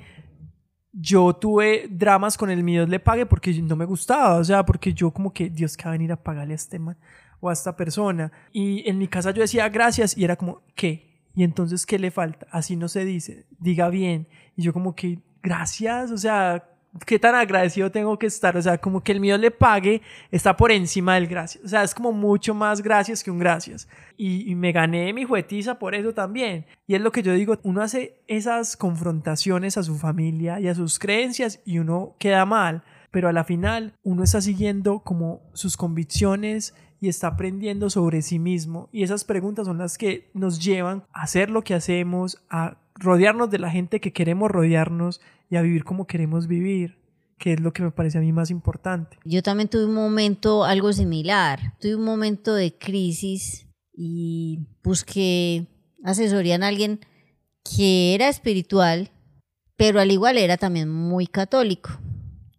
yo tuve dramas con el mi Dios le pague porque no me gustaba, o sea, porque yo como que Dios que va a venir a pagarle a este man o a esta persona. Y en mi casa yo decía gracias y era como, ¿qué? Y entonces, ¿qué le falta? Así no se dice, diga bien. Y yo como que, gracias, o sea, qué tan agradecido tengo que estar. O sea, como que el mío le pague está por encima del gracias. O sea, es como mucho más gracias que un gracias. Y, me gané mi juetiza por eso también. Y es lo que yo digo, uno hace esas confrontaciones a su familia y a sus creencias y uno queda mal. Pero a la final uno está siguiendo como sus convicciones y está aprendiendo sobre sí mismo. Y esas preguntas son las que nos llevan a hacer lo que hacemos, a rodearnos de la gente que queremos rodearnos y a vivir como queremos vivir, que es lo que me parece a mí más importante. Yo también tuve un momento algo similar, tuve un momento de crisis y busqué asesoría en alguien que era espiritual, pero al igual era también muy católico.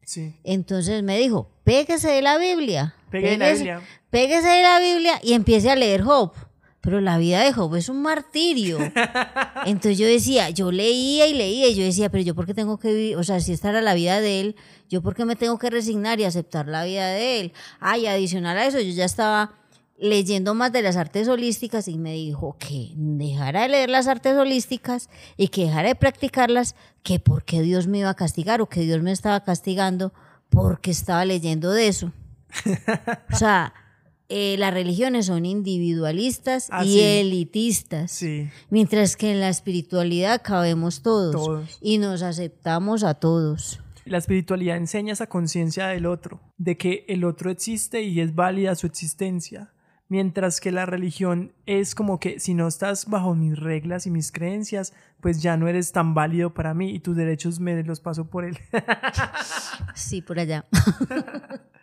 Sí. Entonces me dijo, pégese de la Biblia. Pégese, de la Biblia. Pégese de la Biblia y empiece a leer Job pero la vida de Job es un martirio. Entonces yo decía, yo leía y leía y yo decía, pero yo por qué tengo que vivir, o sea, si esta era la vida de él, yo por qué me tengo que resignar y aceptar la vida de él. Ay, adicional a eso, yo ya estaba leyendo más de las artes holísticas y me dijo que dejara de leer las artes holísticas y que dejara de practicarlas, que porque Dios me iba a castigar o que Dios me estaba castigando porque estaba leyendo de eso. O sea, eh, las religiones son individualistas ah, y elitistas, mientras que en la espiritualidad cabemos todos, y nos aceptamos a todos. La espiritualidad enseña esa conciencia del otro, de que el otro existe y es válida su existencia, mientras que la religión es como que si no estás bajo mis reglas y mis creencias, pues ya no eres tan válido para mí y tus derechos me los paso por él. sí, por allá.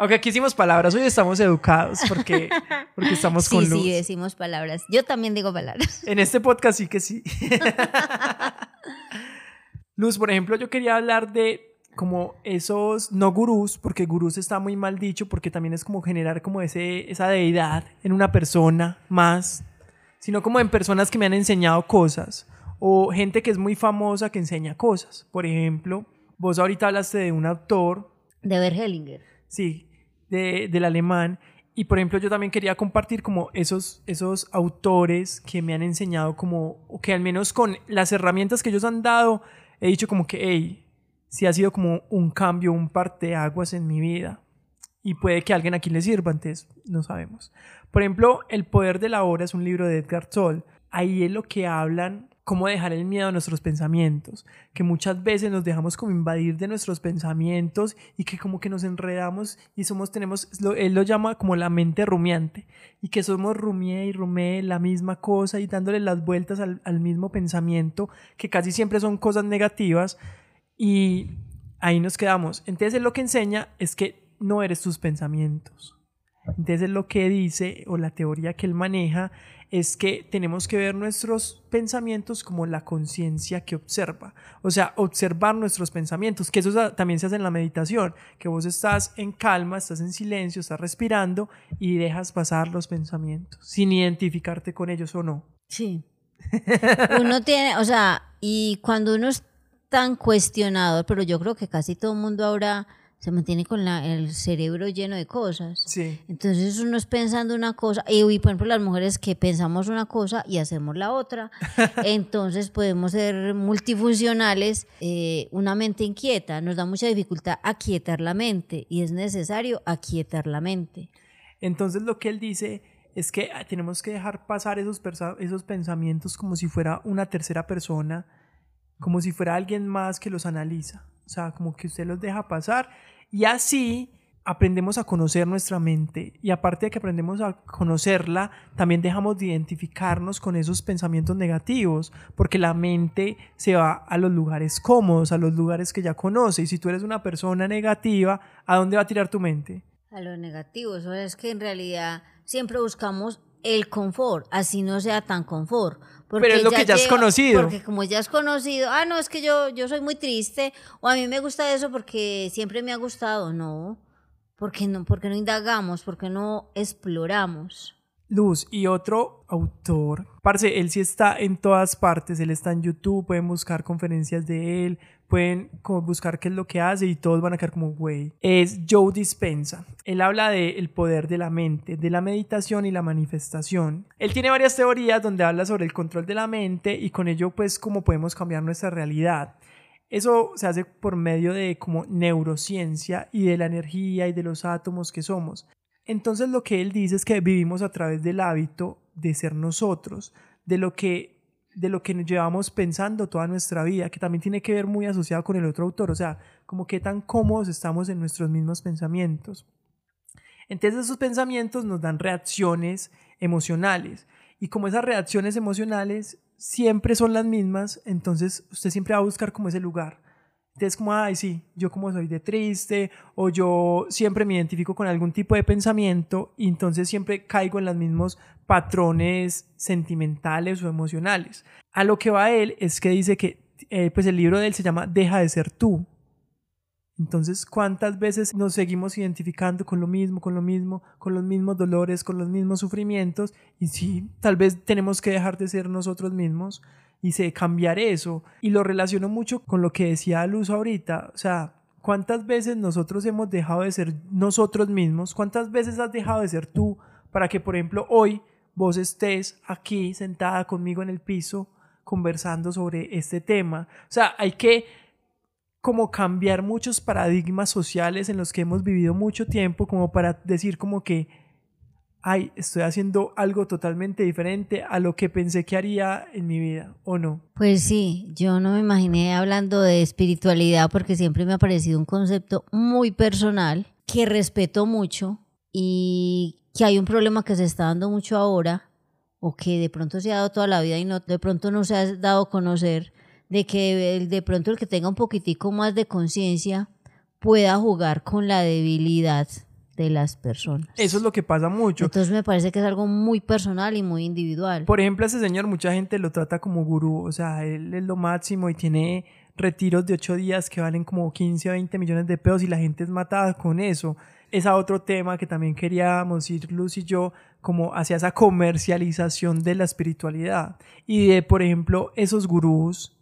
Aunque aquí hicimos palabras, hoy estamos educados porque, porque estamos con Luz. Sí, decimos palabras. Yo también digo palabras. En este podcast sí que sí. Luz, por ejemplo, yo quería hablar de como esos, no gurús, porque gurús está muy mal dicho, porque también es como generar como ese, esa deidad en una persona más, sino como en personas que me han enseñado cosas, o gente que es muy famosa que enseña cosas. Por ejemplo, vos ahorita hablaste de un autor. De Bergelinger. Sí, del alemán. Y por ejemplo, yo también quería compartir como esos, esos autores que me han enseñado como, o que al menos con las herramientas que ellos han dado, he dicho como que, hey, si ha sido como un cambio, un parteaguas en mi vida. Y puede que alguien aquí le sirva, antes no sabemos. Por ejemplo, El Poder de la Hora es un libro de Edgar Toll. Ahí es lo que hablan cómo dejar el miedo a nuestros pensamientos, que muchas veces nos dejamos como invadir de nuestros pensamientos y que como que nos enredamos y somos, tenemos, él lo llama como la mente rumiante y que somos rumie y rumé la misma cosa y dándole las vueltas al, mismo pensamiento, que casi siempre son cosas negativas y ahí nos quedamos. Entonces lo que enseña es que no eres tus pensamientos. Entonces lo que dice o la teoría que él maneja es que tenemos que ver nuestros pensamientos como la conciencia que observa. O sea, observar nuestros pensamientos, que eso también se hace en la meditación, que vos estás en calma, estás en silencio, estás respirando y dejas pasar los pensamientos, sin identificarte con ellos o no. Sí. Uno tiene, o sea, y cuando uno es tan cuestionado, pero yo creo que casi todo el mundo ahora se mantiene con la, el cerebro lleno de cosas. Sí. Entonces uno es pensando una cosa, y, por ejemplo las mujeres que pensamos una cosa y hacemos la otra, entonces podemos ser multifuncionales, eh, una mente inquieta, nos da mucha dificultad aquietar la mente y es necesario aquietar la mente. Entonces lo que él dice es que ah, tenemos que dejar pasar esos, esos pensamientos como si fuera una tercera persona, como si fuera alguien más que los analiza. O sea, como que usted los deja pasar y así aprendemos a conocer nuestra mente y aparte de que aprendemos a conocerla, también dejamos de identificarnos con esos pensamientos negativos, porque la mente se va a los lugares cómodos, a los lugares que ya conoce. Y si tú eres una persona negativa, ¿a dónde va a tirar tu mente? A lo negativo, eso es que en realidad siempre buscamos el confort, así no sea tan confort. Pero es lo que ya has conocido. Porque como ya has conocido, ah, no, es que yo, yo soy muy triste, o a mí me gusta eso porque siempre me ha gustado, no ¿Por qué no, por no indagamos? ¿Por qué no exploramos? Luz, y otro autor, parce, él sí está en todas partes, él está en YouTube, pueden buscar conferencias de él, pueden buscar qué es lo que hace y todos van a quedar como, güey, es Joe Dispensa. Él habla del el poder de la mente, de la meditación y la manifestación. Él tiene varias teorías donde habla sobre el control de la mente y con ello pues cómo podemos cambiar nuestra realidad. Eso se hace por medio de como neurociencia y de la energía y de los átomos que somos. Entonces lo que él dice es que vivimos a través del hábito de ser nosotros, de lo que de lo que llevamos pensando toda nuestra vida, que también tiene que ver muy asociado con el otro autor, o sea, como qué tan cómodos estamos en nuestros mismos pensamientos. Entonces esos pensamientos nos dan reacciones emocionales y como esas reacciones emocionales siempre son las mismas, entonces usted siempre va a buscar como ese lugar. Entonces como, ay, sí, yo como soy de triste o yo siempre me identifico con algún tipo de pensamiento y entonces siempre caigo en los mismos patrones sentimentales o emocionales. A lo que va él es que dice que eh, pues el libro de él se llama Deja de ser tú. Entonces, ¿cuántas veces nos seguimos identificando con lo mismo, con lo mismo, con los mismos dolores, con los mismos sufrimientos? Y sí, tal vez tenemos que dejar de ser nosotros mismos y cambiar eso. Y lo relaciono mucho con lo que decía Luz ahorita. O sea, ¿cuántas veces nosotros hemos dejado de ser nosotros mismos? ¿Cuántas veces has dejado de ser tú para que, por ejemplo, hoy vos estés aquí sentada conmigo en el piso conversando sobre este tema? O sea, hay que como cambiar muchos paradigmas sociales en los que hemos vivido mucho tiempo como para decir como que, ay, estoy haciendo algo totalmente diferente a lo que pensé que haría en mi vida, ¿o no? Pues sí, yo no me imaginé hablando de espiritualidad porque siempre me ha parecido un concepto muy personal que respeto mucho y que hay un problema que se está dando mucho ahora o que de pronto se ha dado toda la vida y no, de pronto no se ha dado a conocer de que de pronto el que tenga un poquitico más de conciencia pueda jugar con la debilidad de las personas. Eso es lo que pasa mucho. Entonces me parece que es algo muy personal y muy individual. Por ejemplo, ese señor, mucha gente lo trata como gurú, o sea, él es lo máximo y tiene retiros de ocho días que valen como 15 o 20 millones de pesos y la gente es matada con eso. Es a otro tema que también queríamos ir Luz y yo, como hacia esa comercialización de la espiritualidad y de, por ejemplo, esos gurús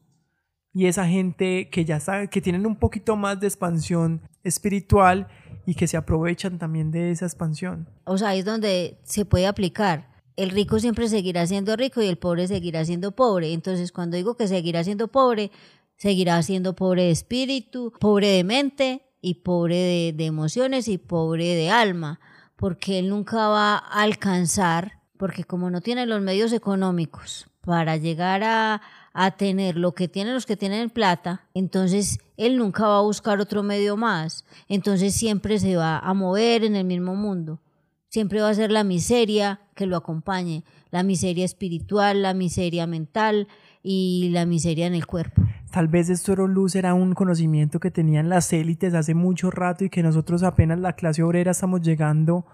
y esa gente que ya sabe, que tienen un poquito más de expansión espiritual y que se aprovechan también de esa expansión. O sea, ahí es donde se puede aplicar. El rico siempre seguirá siendo rico y el pobre seguirá siendo pobre. Entonces, cuando digo que seguirá siendo pobre, seguirá siendo pobre de espíritu, pobre de mente y pobre de, de emociones y pobre de alma, porque él nunca va a alcanzar, porque como no tiene los medios económicos para llegar a, a tener lo que tienen los que tienen plata, entonces él nunca va a buscar otro medio más. Entonces siempre se va a mover en el mismo mundo. Siempre va a ser la miseria que lo acompañe, la miseria espiritual, la miseria mental y la miseria en el cuerpo. Tal vez esto era luz, era un conocimiento que tenían las élites hace mucho rato y que nosotros apenas la clase obrera estamos llegando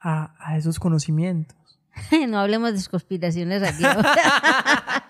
a, a esos conocimientos. no hablemos de conspiraciones aquí.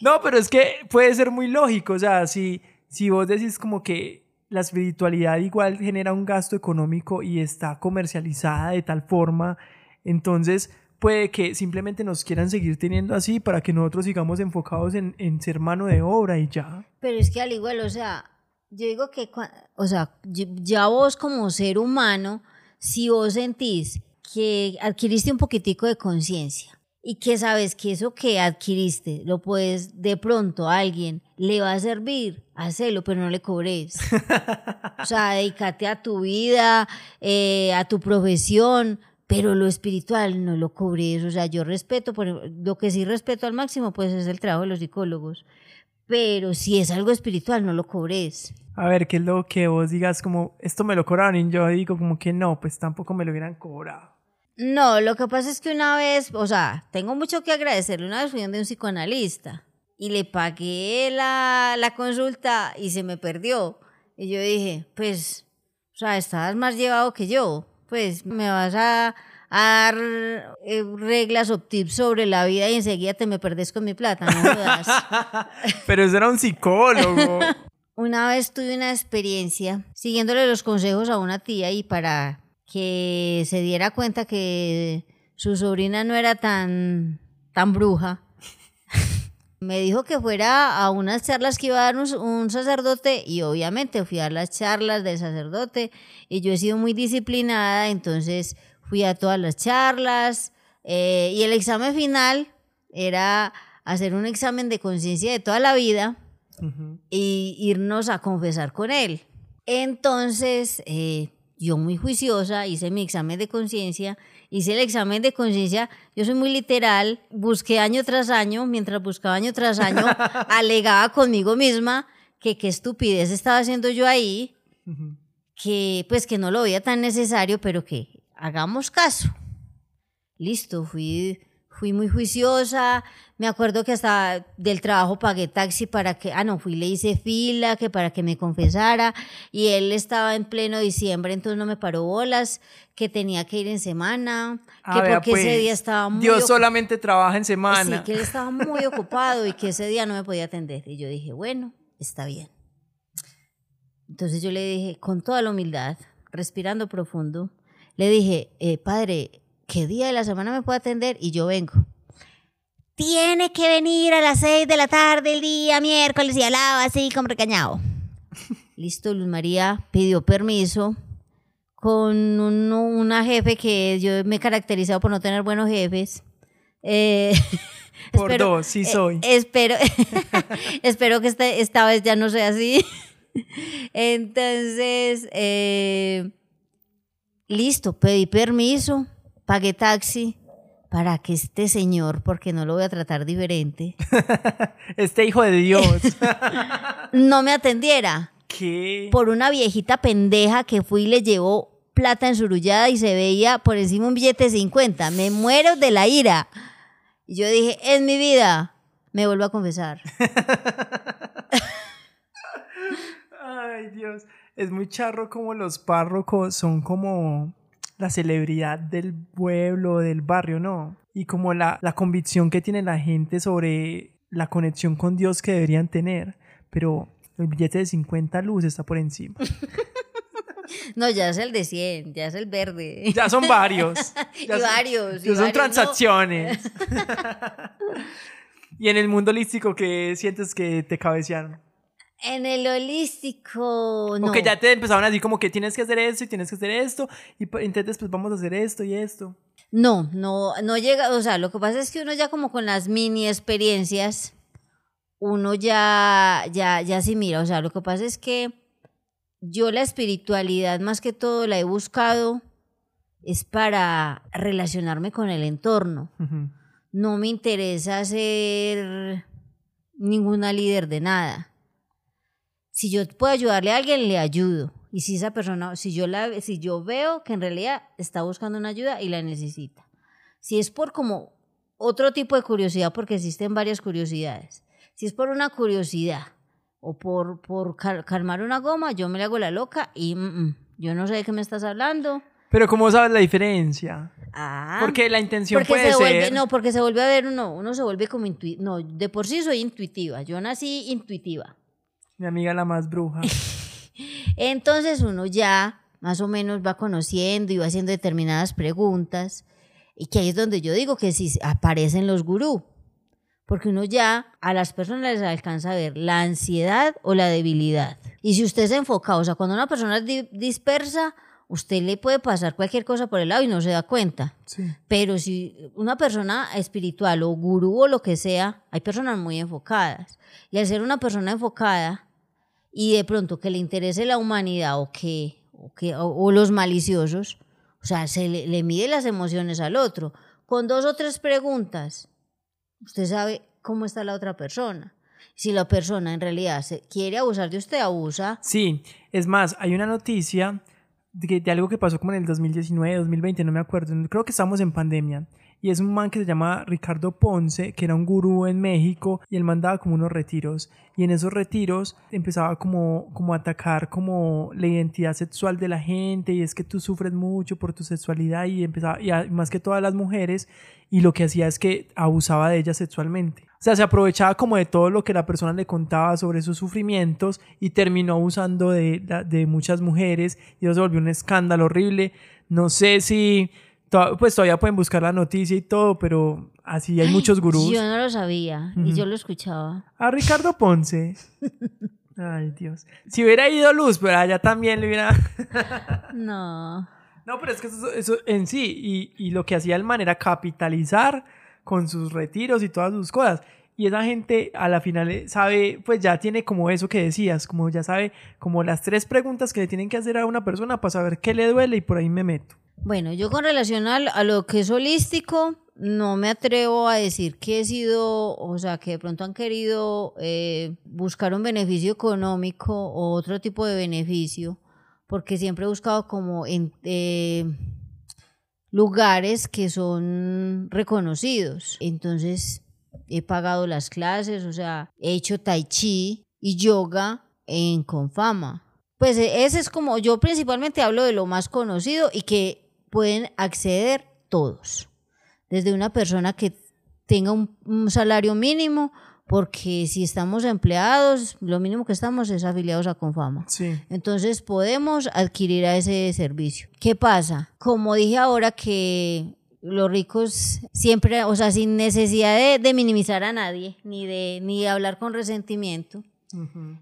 No, pero es que puede ser muy lógico, o sea, si, si vos decís como que la espiritualidad igual genera un gasto económico y está comercializada de tal forma, entonces puede que simplemente nos quieran seguir teniendo así para que nosotros sigamos enfocados en, en ser mano de obra y ya. Pero es que al igual, o sea, yo digo que, o sea, ya vos como ser humano, si vos sentís que adquiriste un poquitico de conciencia, y que sabes que eso que adquiriste lo puedes de pronto a alguien le va a servir, hacelo, pero no le cobres. o sea, dedícate a tu vida, eh, a tu profesión, pero lo espiritual no lo cobres. O sea, yo respeto, por, lo que sí respeto al máximo, pues es el trabajo de los psicólogos. Pero si es algo espiritual, no lo cobres. A ver, ¿qué es lo que vos digas como, esto me lo cobraron? Y yo digo como que no, pues tampoco me lo hubieran cobrado. No, lo que pasa es que una vez, o sea, tengo mucho que agradecerle. Una vez fui de un psicoanalista y le pagué la, la consulta y se me perdió. Y yo dije, pues, o sea, estás más llevado que yo. Pues me vas a, dar eh, reglas o tips sobre la vida y enseguida te me perdés con mi plata, no dudas. Pero eso era un psicólogo. una vez tuve una experiencia siguiéndole los consejos a una tía y para que se diera cuenta que su sobrina no era tan, tan bruja, me dijo que fuera a unas charlas que iba a dar un, sacerdote y obviamente fui a las charlas del sacerdote y yo he sido muy disciplinada, entonces fui a todas las charlas eh, y el examen final era hacer un examen de conciencia de toda la vida y irnos a confesar con él. Entonces, eh, yo muy juiciosa hice mi examen de conciencia hice el examen de conciencia, yo soy muy literal, busqué año tras año, mientras buscaba año tras año, alegaba conmigo misma que qué estupidez estaba haciendo yo ahí, que pues que no lo veía tan necesario, pero que hagamos caso. Listo, fui fui muy juiciosa, me acuerdo que hasta del trabajo pagué taxi para que, ah, no, fui, le hice fila, que para que me confesara, y él estaba en pleno diciembre, entonces no me paró bolas, que tenía que ir en semana, que porque ese día pues, estaba muy... Dios solamente trabaja en semana. Sí, que él estaba muy ocupado y que ese día no me podía atender. Y yo dije, bueno, está bien. Entonces yo le dije, con toda la humildad, respirando profundo, le dije, eh, padre, ¿qué día de la semana me puede atender? Y yo vengo. Tiene que venir a las seis de la tarde el día miércoles y alaba así como recañado. Listo, Luz María pidió permiso con una jefe que yo me he caracterizado por no tener buenos jefes. Eh, por dos, sí eh, soy. espero, espero que esta, vez ya no sea así. Entonces, eh, listo, pedí permiso pagué taxi para que este señor, porque no lo voy a tratar diferente, este hijo de Dios, no me atendiera. ¿Qué? Por una viejita pendeja que fui y le llevó plata ensurullada y se veía por encima un billete de 50. Me muero de la ira. Y yo dije, en mi vida, me vuelvo a confesar. Ay, Dios. Es muy charro como los párrocos son como la celebridad del pueblo, del barrio, ¿no? Y como la, la convicción que tiene la gente sobre la conexión con Dios que deberían tener. Pero el billete de 50 luz está por encima. No, ya es el de 100, ya es el verde. Ya son varios. Ya y varios. Ya son transacciones. y en el mundo holístico, ¿qué sientes que te cabecearon? En el holístico, no. O que ya te empezaron a decir como que tienes que hacer esto y tienes que hacer esto y entonces pues vamos a hacer esto y esto. No, no, no llega, o sea, lo que pasa es que uno ya como con las mini experiencias, uno ya, ya, ya sí mira, o sea, lo que pasa es que yo la espiritualidad más que todo la he buscado es para relacionarme con el entorno. No me interesa ser ninguna líder de nada si yo puedo ayudarle a alguien, le ayudo. Y si esa persona, si yo, la, si yo veo que en realidad está buscando una ayuda y la necesita. Si es por como otro tipo de curiosidad, porque existen varias curiosidades. Si es por una curiosidad o por, por calmar una goma, yo me le hago la loca y mm, mm, yo no sé de qué me estás hablando. Pero ¿cómo sabes la diferencia? Ah, porque la intención puede ser... no, porque se vuelve a ver uno, uno se vuelve como intuitiva. No, de por sí soy intuitiva. Yo nací intuitiva. Mi amiga la más bruja. Entonces uno ya más o menos va conociendo y va haciendo determinadas preguntas. Y que ahí es donde yo digo que si aparecen los gurú. Porque uno ya a las personas les alcanza a ver la ansiedad o la debilidad. Y si usted se enfoca, o sea, cuando una persona es dispersa, usted le puede pasar cualquier cosa por el lado y no se da cuenta. Pero si una persona espiritual o gurú o lo que sea, hay personas muy enfocadas. Y al ser una persona enfocada, y de pronto que le interese la humanidad o que, o, que, o, los maliciosos, o sea, se le, le, mide las emociones al otro. Con dos o tres preguntas, usted sabe cómo está la otra persona. Si la persona en realidad se quiere abusar de usted, abusa. Sí, es más, hay una noticia de, de algo que pasó como en el 2019, 2020, no me acuerdo, creo que estamos en pandemia y es un man que se llama Ricardo Ponce, que era un gurú en México y él mandaba como unos retiros y en esos retiros empezaba como, como atacar como la identidad sexual de la gente y es que tú sufres mucho por tu sexualidad y empezaba, más que todas las mujeres y lo que hacía es que abusaba de ellas sexualmente. O sea, se aprovechaba como de todo lo que la persona le contaba sobre sus sufrimientos y terminó abusando de, de muchas mujeres y eso se volvió un escándalo horrible. No sé si pues todavía pueden buscar la noticia y todo, pero así hay muchos gurús. Yo no lo sabía y yo lo escuchaba. A Ricardo Ponce. Ay, Dios. Si hubiera ido Luz, pero allá también le hubiera... no. No, pero es que eso, en sí, y, y, lo que hacía el man era capitalizar con sus retiros y todas sus cosas. Y esa gente a la final sabe, pues ya tiene como eso que decías, como ya sabe, como las tres preguntas que le tienen que hacer a una persona para saber qué le duele y por ahí me meto. Bueno, yo con relación a, lo que es holístico, no me atrevo a decir que he sido, o sea, que de pronto han querido eh, buscar un beneficio económico o otro tipo de beneficio, porque siempre he buscado como en eh, lugares que son reconocidos. Entonces, he pagado las clases, o sea, he hecho tai chi y yoga en Confama. Pues ese es como, yo principalmente hablo de lo más conocido y que pueden acceder todos, desde una persona que tenga un, salario mínimo, porque si estamos empleados, lo mínimo que estamos es afiliados a Confama. Sí. Entonces podemos adquirir a ese servicio. ¿Qué pasa? Como dije ahora que los ricos siempre, o sea, sin necesidad de, minimizar a nadie, ni de, ni hablar con resentimiento.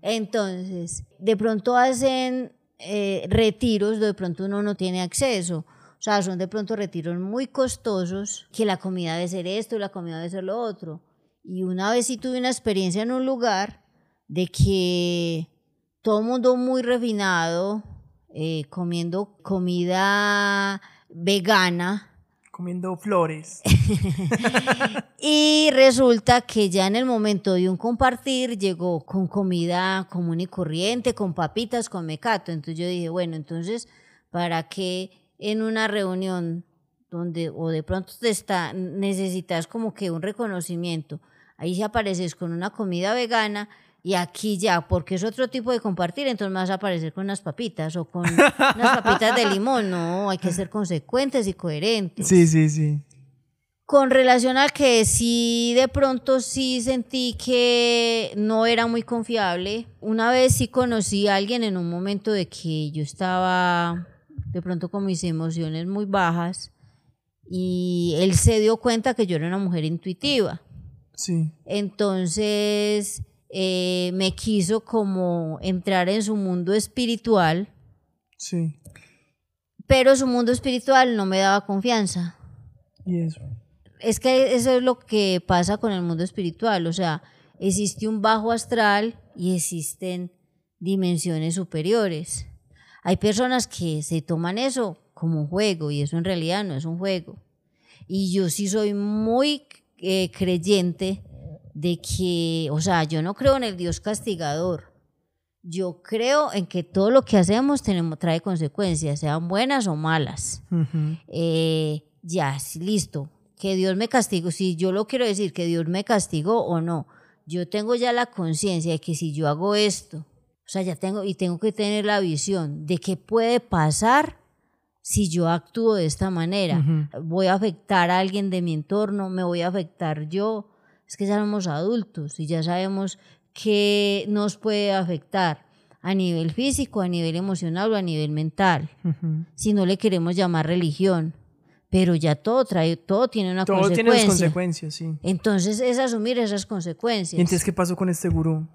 Entonces, de pronto hacen eh, retiros, de pronto uno no tiene acceso o sea, son de pronto retiros muy costosos, que la comida debe ser esto la comida debe ser lo otro. Y una vez sí tuve una experiencia en un lugar de que todo mundo muy refinado, eh, comiendo comida vegana. Comiendo flores. y resulta que ya en el momento de un compartir llegó con comida común y corriente, con papitas, con mecato. Entonces yo dije, bueno, entonces, ¿para qué? en una reunión donde o de pronto te está, necesitas como que un reconocimiento, ahí si apareces con una comida vegana y aquí ya, porque es otro tipo de compartir, entonces vas a aparecer con unas papitas o con unas papitas de limón, no, hay que ser consecuentes y coherentes. Sí, sí, sí. Con relación a que sí, de pronto sí sentí que no era muy confiable. Una vez sí conocí a alguien en un momento de que yo estaba de pronto con mis emociones muy bajas y él se dio cuenta que yo era una mujer intuitiva. Sí. Entonces eh, me quiso como entrar en su mundo espiritual. Sí. Pero su mundo espiritual no me daba confianza. ¿Y eso? Es que eso es lo que pasa con el mundo espiritual. O sea, existe un bajo astral y existen dimensiones superiores. Hay personas que se toman eso como un juego y eso en realidad no es un juego. Y yo sí soy muy eh, creyente de que, o sea, yo no creo en el Dios castigador. Yo creo en que todo lo que hacemos tenemos, trae consecuencias, sean buenas o malas. Eh, ya, listo. Que Dios me castigó, si yo lo quiero decir, que Dios me castigó o no, yo tengo ya la conciencia de que si yo hago esto, o sea, ya tengo y tengo que tener la visión de qué puede pasar si yo actúo de esta manera. Voy a afectar a alguien de mi entorno, me voy a afectar yo. Es que ya somos adultos y ya sabemos qué nos puede afectar a nivel físico, a nivel emocional o a nivel mental. Si no le queremos llamar religión. Pero ya todo trae, todo tiene una consecuencia. Todo tiene consecuencias, sí. Entonces es asumir esas consecuencias. ¿Y entonces qué pasó con este gurú?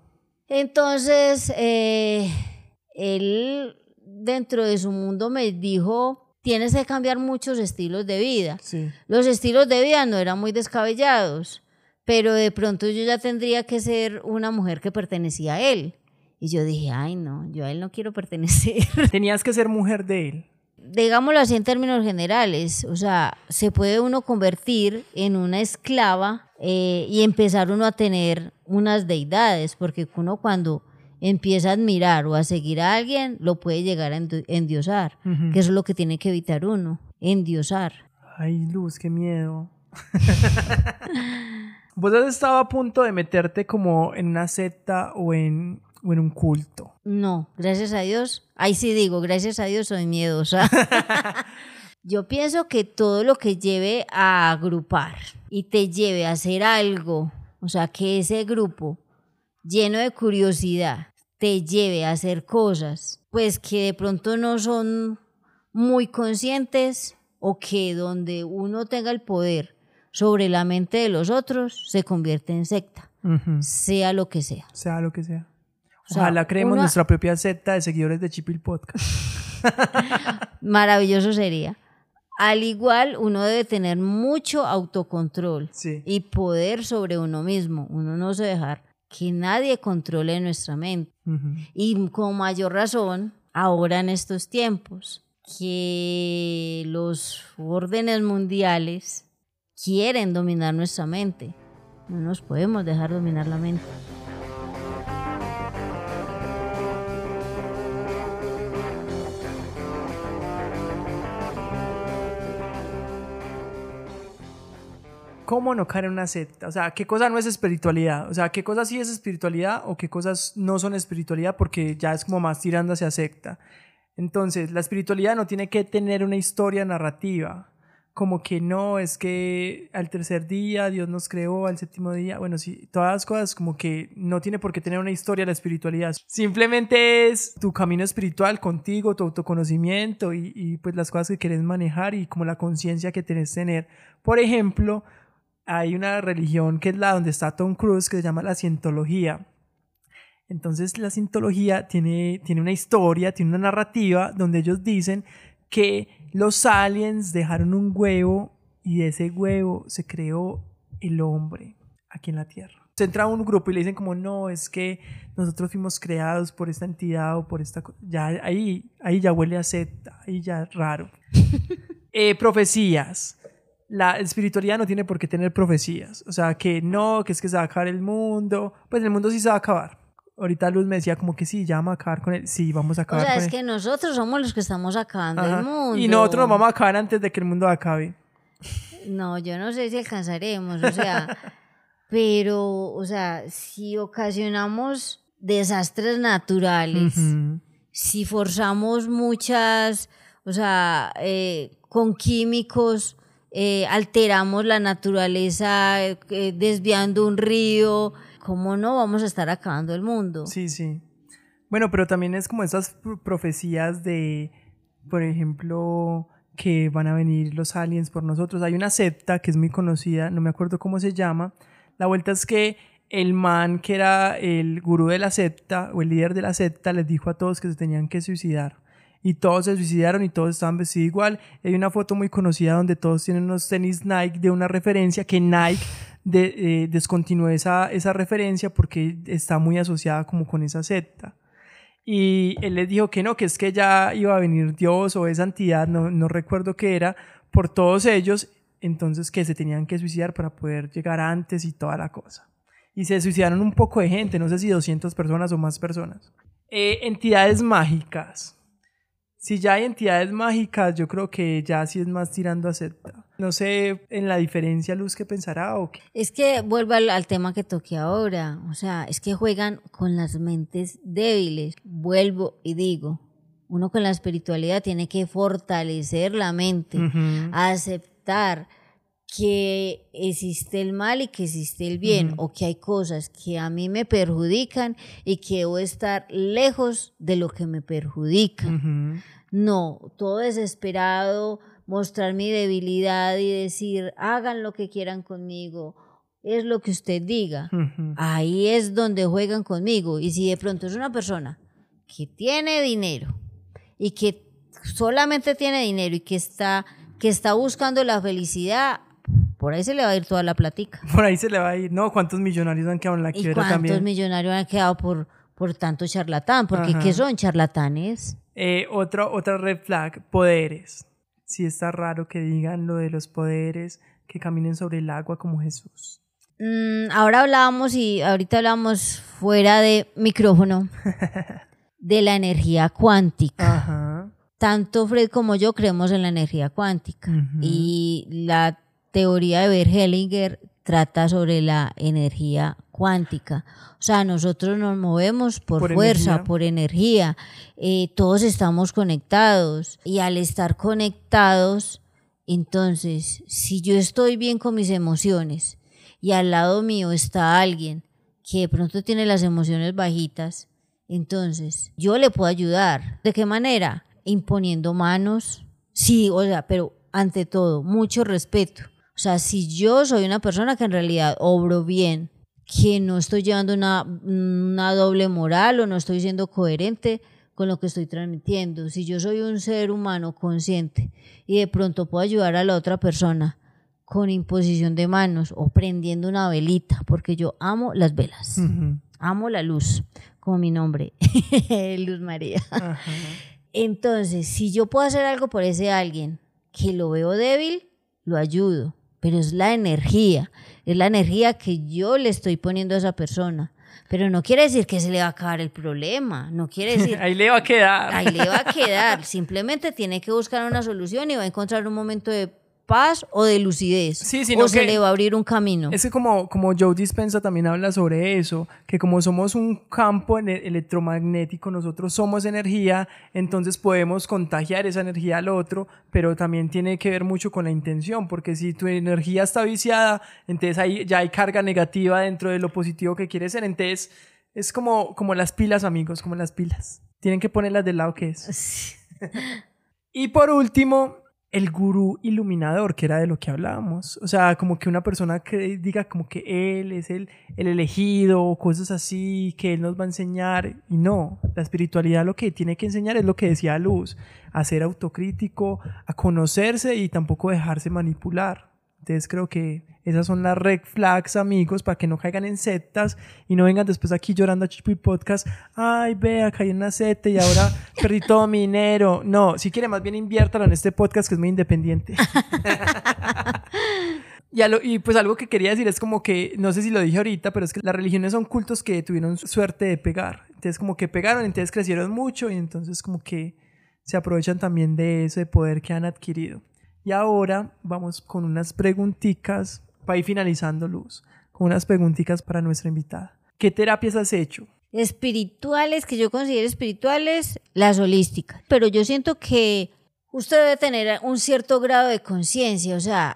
Entonces, eh, él dentro de su mundo me dijo, tienes que cambiar muchos estilos de vida. Los estilos de vida no eran muy descabellados, pero de pronto yo ya tendría que ser una mujer que pertenecía a él. Y yo dije, ay no, yo a él no quiero pertenecer. Tenías que ser mujer de él. Digámoslo así en términos generales, o sea, se puede uno convertir en una esclava eh, y empezar uno a tener unas deidades, porque uno cuando empieza a admirar o a seguir a alguien, lo puede llegar a endiosar, que eso es lo que tiene que evitar uno, endiosar. Ay, Luz, qué miedo. ¿Vos has estado a punto de meterte como en una secta o en, o en un culto? No, gracias a Dios. Ahí sí digo, gracias a Dios soy miedosa. Yo pienso que todo lo que lleve a agrupar y te lleve a hacer algo, o sea, que ese grupo lleno de curiosidad te lleve a hacer cosas, pues que de pronto no son muy conscientes o que donde uno tenga el poder sobre la mente de los otros se convierte en secta, sea lo que sea. Sea lo que sea. Ojalá creemos nuestra propia secta de seguidores de Chipil Podcast. Maravilloso sería. Al igual, uno debe tener mucho autocontrol y poder sobre uno mismo. Uno no se dejar que nadie controle nuestra mente. Y con mayor razón, ahora en estos tiempos, que los órdenes mundiales quieren dominar nuestra mente. No nos podemos dejar dominar la mente. cómo no caer en una secta. O sea, qué cosa no es espiritualidad. O sea, qué cosa sí es espiritualidad o qué cosas no son espiritualidad porque ya es como más tirando hacia secta. Entonces, la espiritualidad no tiene que tener una historia narrativa. Como que no, es que al tercer día Dios nos creó, al séptimo día, bueno, sí, todas las cosas como que no tiene por qué tener una historia la espiritualidad. Simplemente es tu camino espiritual contigo, tu autoconocimiento y, pues las cosas que quieres manejar y como la conciencia que quieres tener. Por ejemplo, hay una religión que es la donde está Tom Cruise que se llama la cientología. Entonces la cientología tiene, tiene una historia, tiene una narrativa donde ellos dicen que los aliens dejaron un huevo y de ese huevo se creó el hombre aquí en la Tierra. Se entra a un grupo y le dicen como no, es que nosotros fuimos creados por esta entidad o por esta... Ya ahí, ahí ya huele a secta, ahí ya es raro. Eh, profecías la espiritualidad no tiene por qué tener profecías. O sea, que no, que es que se va a acabar el mundo. Pues el mundo sí se va a acabar. Ahorita Luz me decía como que sí, ya vamos a acabar con él. Sí, vamos a acabar o sea, es que nosotros somos los que estamos acabando el mundo. Y nosotros nos vamos a acabar antes de que el mundo acabe. No, yo no sé si alcanzaremos. O sea, pero, o sea, si ocasionamos desastres naturales, si forzamos muchas, o sea, eh, con químicos eh, alteramos la naturaleza eh, desviando un río, ¿cómo no vamos a estar acabando el mundo? Sí, sí. Bueno, pero también es como esas profecías de, por ejemplo, que van a venir los aliens por nosotros. Hay una secta que es muy conocida, no me acuerdo cómo se llama. La vuelta es que el man que era el gurú de la secta o el líder de la secta les dijo a todos que se tenían que suicidar y todos se suicidaron y todos estaban vestidos igual. Hay una foto muy conocida donde todos tienen unos tenis Nike de una referencia que Nike de, eh, esa, esa referencia porque está muy asociada como con esa secta. Y él les dijo que no, que es que ya iba a venir Dios o esa entidad, no, no recuerdo qué era, por todos ellos, entonces que se tenían que suicidar para poder llegar antes y toda la cosa. Y se suicidaron un poco de gente, no sé si 200 personas o más personas. Eh, entidades mágicas si ya hay entidades mágicas, yo creo que ya sí es más tirando a secta. No sé en la diferencia, Luz, ¿qué pensará o qué? Es que vuelvo al, tema que toqué ahora. O sea, es que juegan con las mentes débiles. Vuelvo y digo, uno con la espiritualidad tiene que fortalecer la mente, aceptar que existe el mal y que existe el bien, o que hay cosas que a mí me perjudican y que debo estar lejos de lo que me perjudica. No, todo desesperado, mostrar mi debilidad y decir, hagan lo que quieran conmigo, es lo que usted diga. Ahí es donde juegan conmigo. Y si de pronto es una persona que tiene dinero y que solamente tiene dinero y que está, que está buscando la felicidad, por ahí se le va a ir toda la platica. Por ahí se le va a ir. No, ¿cuántos millonarios han quedado en la quiebra también? ¿Cuántos millonarios han quedado por, por tanto charlatán? Porque ¿qué son charlatanes? Eh, otro, otra red flag, poderes. Sí está raro que digan lo de los poderes, que caminen sobre el agua como Jesús. Mm, ahora hablábamos y ahorita hablamos fuera de micrófono de la energía cuántica. Tanto Fred como yo creemos en la energía cuántica y la teoría de Bert Hellinger trata sobre la energía cuántica. O sea, nosotros nos movemos por, fuerza, por energía. Eh, todos estamos conectados y al estar conectados, entonces, si yo estoy bien con mis emociones y al lado mío está alguien que de pronto tiene las emociones bajitas, entonces yo le puedo ayudar. ¿De qué manera? Imponiendo manos. Sí, o sea, pero ante todo, mucho respeto. O sea, si yo soy una persona que en realidad obro bien, que no estoy llevando una, una doble moral o no estoy siendo coherente con lo que estoy transmitiendo, si yo soy un ser humano consciente y de pronto puedo ayudar a la otra persona con imposición de manos o prendiendo una velita, porque yo amo las velas, amo la luz, como mi nombre, Luz María. Entonces, si yo puedo hacer algo por ese alguien que lo veo débil, lo ayudo, pero es la energía, es la energía que yo le estoy poniendo a esa persona. Pero no quiere decir que se le va a acabar el problema, no quiere decir... ahí le va a quedar. Ahí le va a quedar, simplemente tiene que buscar una solución y va a encontrar un momento de paz o de lucidez. Sí, o se le va a abrir un camino. Es que como, como Joe Dispensa también habla sobre eso, que como somos un campo electromagnético, nosotros somos energía, entonces podemos contagiar esa energía al otro, pero también tiene que ver mucho con la intención, porque si tu energía está viciada, entonces ahí ya hay carga negativa dentro de lo positivo que quieres ser, entonces es como, como las pilas, amigos, como las pilas. Tienen que ponerlas del lado que es. y por último, el gurú iluminador, que era de lo que hablábamos. O sea, como que una persona que diga como que él es el, el elegido cosas así, que él nos va a enseñar. Y no, la espiritualidad lo que tiene que enseñar es lo que decía Luz, a ser autocrítico, a conocerse y tampoco dejarse manipular. Entonces creo que esas son las red flags, amigos, para que no caigan en sectas y no vengan después aquí llorando a Chipi Podcast. Ay, vea, caí en una secta y ahora perdí todo mi dinero. No, si quiere, más bien inviértalo en este podcast que es muy independiente. y, y pues algo que quería decir es como que, no sé si lo dije ahorita, pero es que las religiones son cultos que tuvieron suerte de pegar. Entonces como que pegaron, entonces crecieron mucho y entonces como que se aprovechan también de ese poder que han adquirido. Y ahora vamos con unas preguntitas para ir finalizando, Luz, con unas preguntitas para nuestra invitada. ¿Qué terapias has hecho? Espirituales, que yo considero espirituales, las holísticas. Pero yo siento que usted debe tener un cierto grado de conciencia, o sea,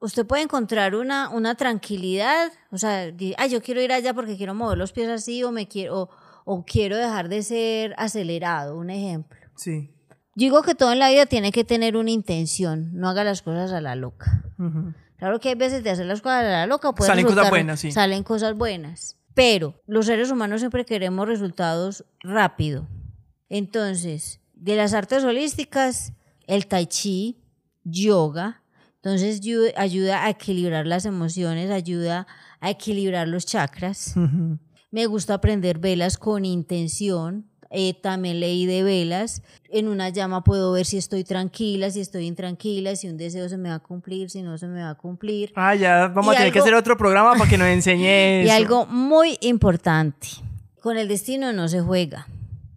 usted puede encontrar una, una tranquilidad, o sea, ay, yo quiero ir allá porque quiero mover los pies así o me quiero o quiero dejar de ser acelerado, un ejemplo. Sí. Digo que todo en la vida tiene que tener una intención, no haga las cosas a la loca. Claro que hay veces de hacer las cosas a la loca salen cosas buenas, sí. Salen cosas buenas, pero los seres humanos siempre queremos resultados rápido. Entonces, de las artes holísticas, el tai chi, yoga, entonces ayuda a equilibrar las emociones, ayuda a equilibrar los chakras. Me gusta aprender velas con intención, eh, también leí de velas. En una llama puedo ver si estoy tranquila, si estoy intranquila, si un deseo se me va a cumplir, si no se me va a cumplir. Ah, ya vamos a tener que hacer otro programa para que nos enseñe Y algo muy importante, con el destino no se juega.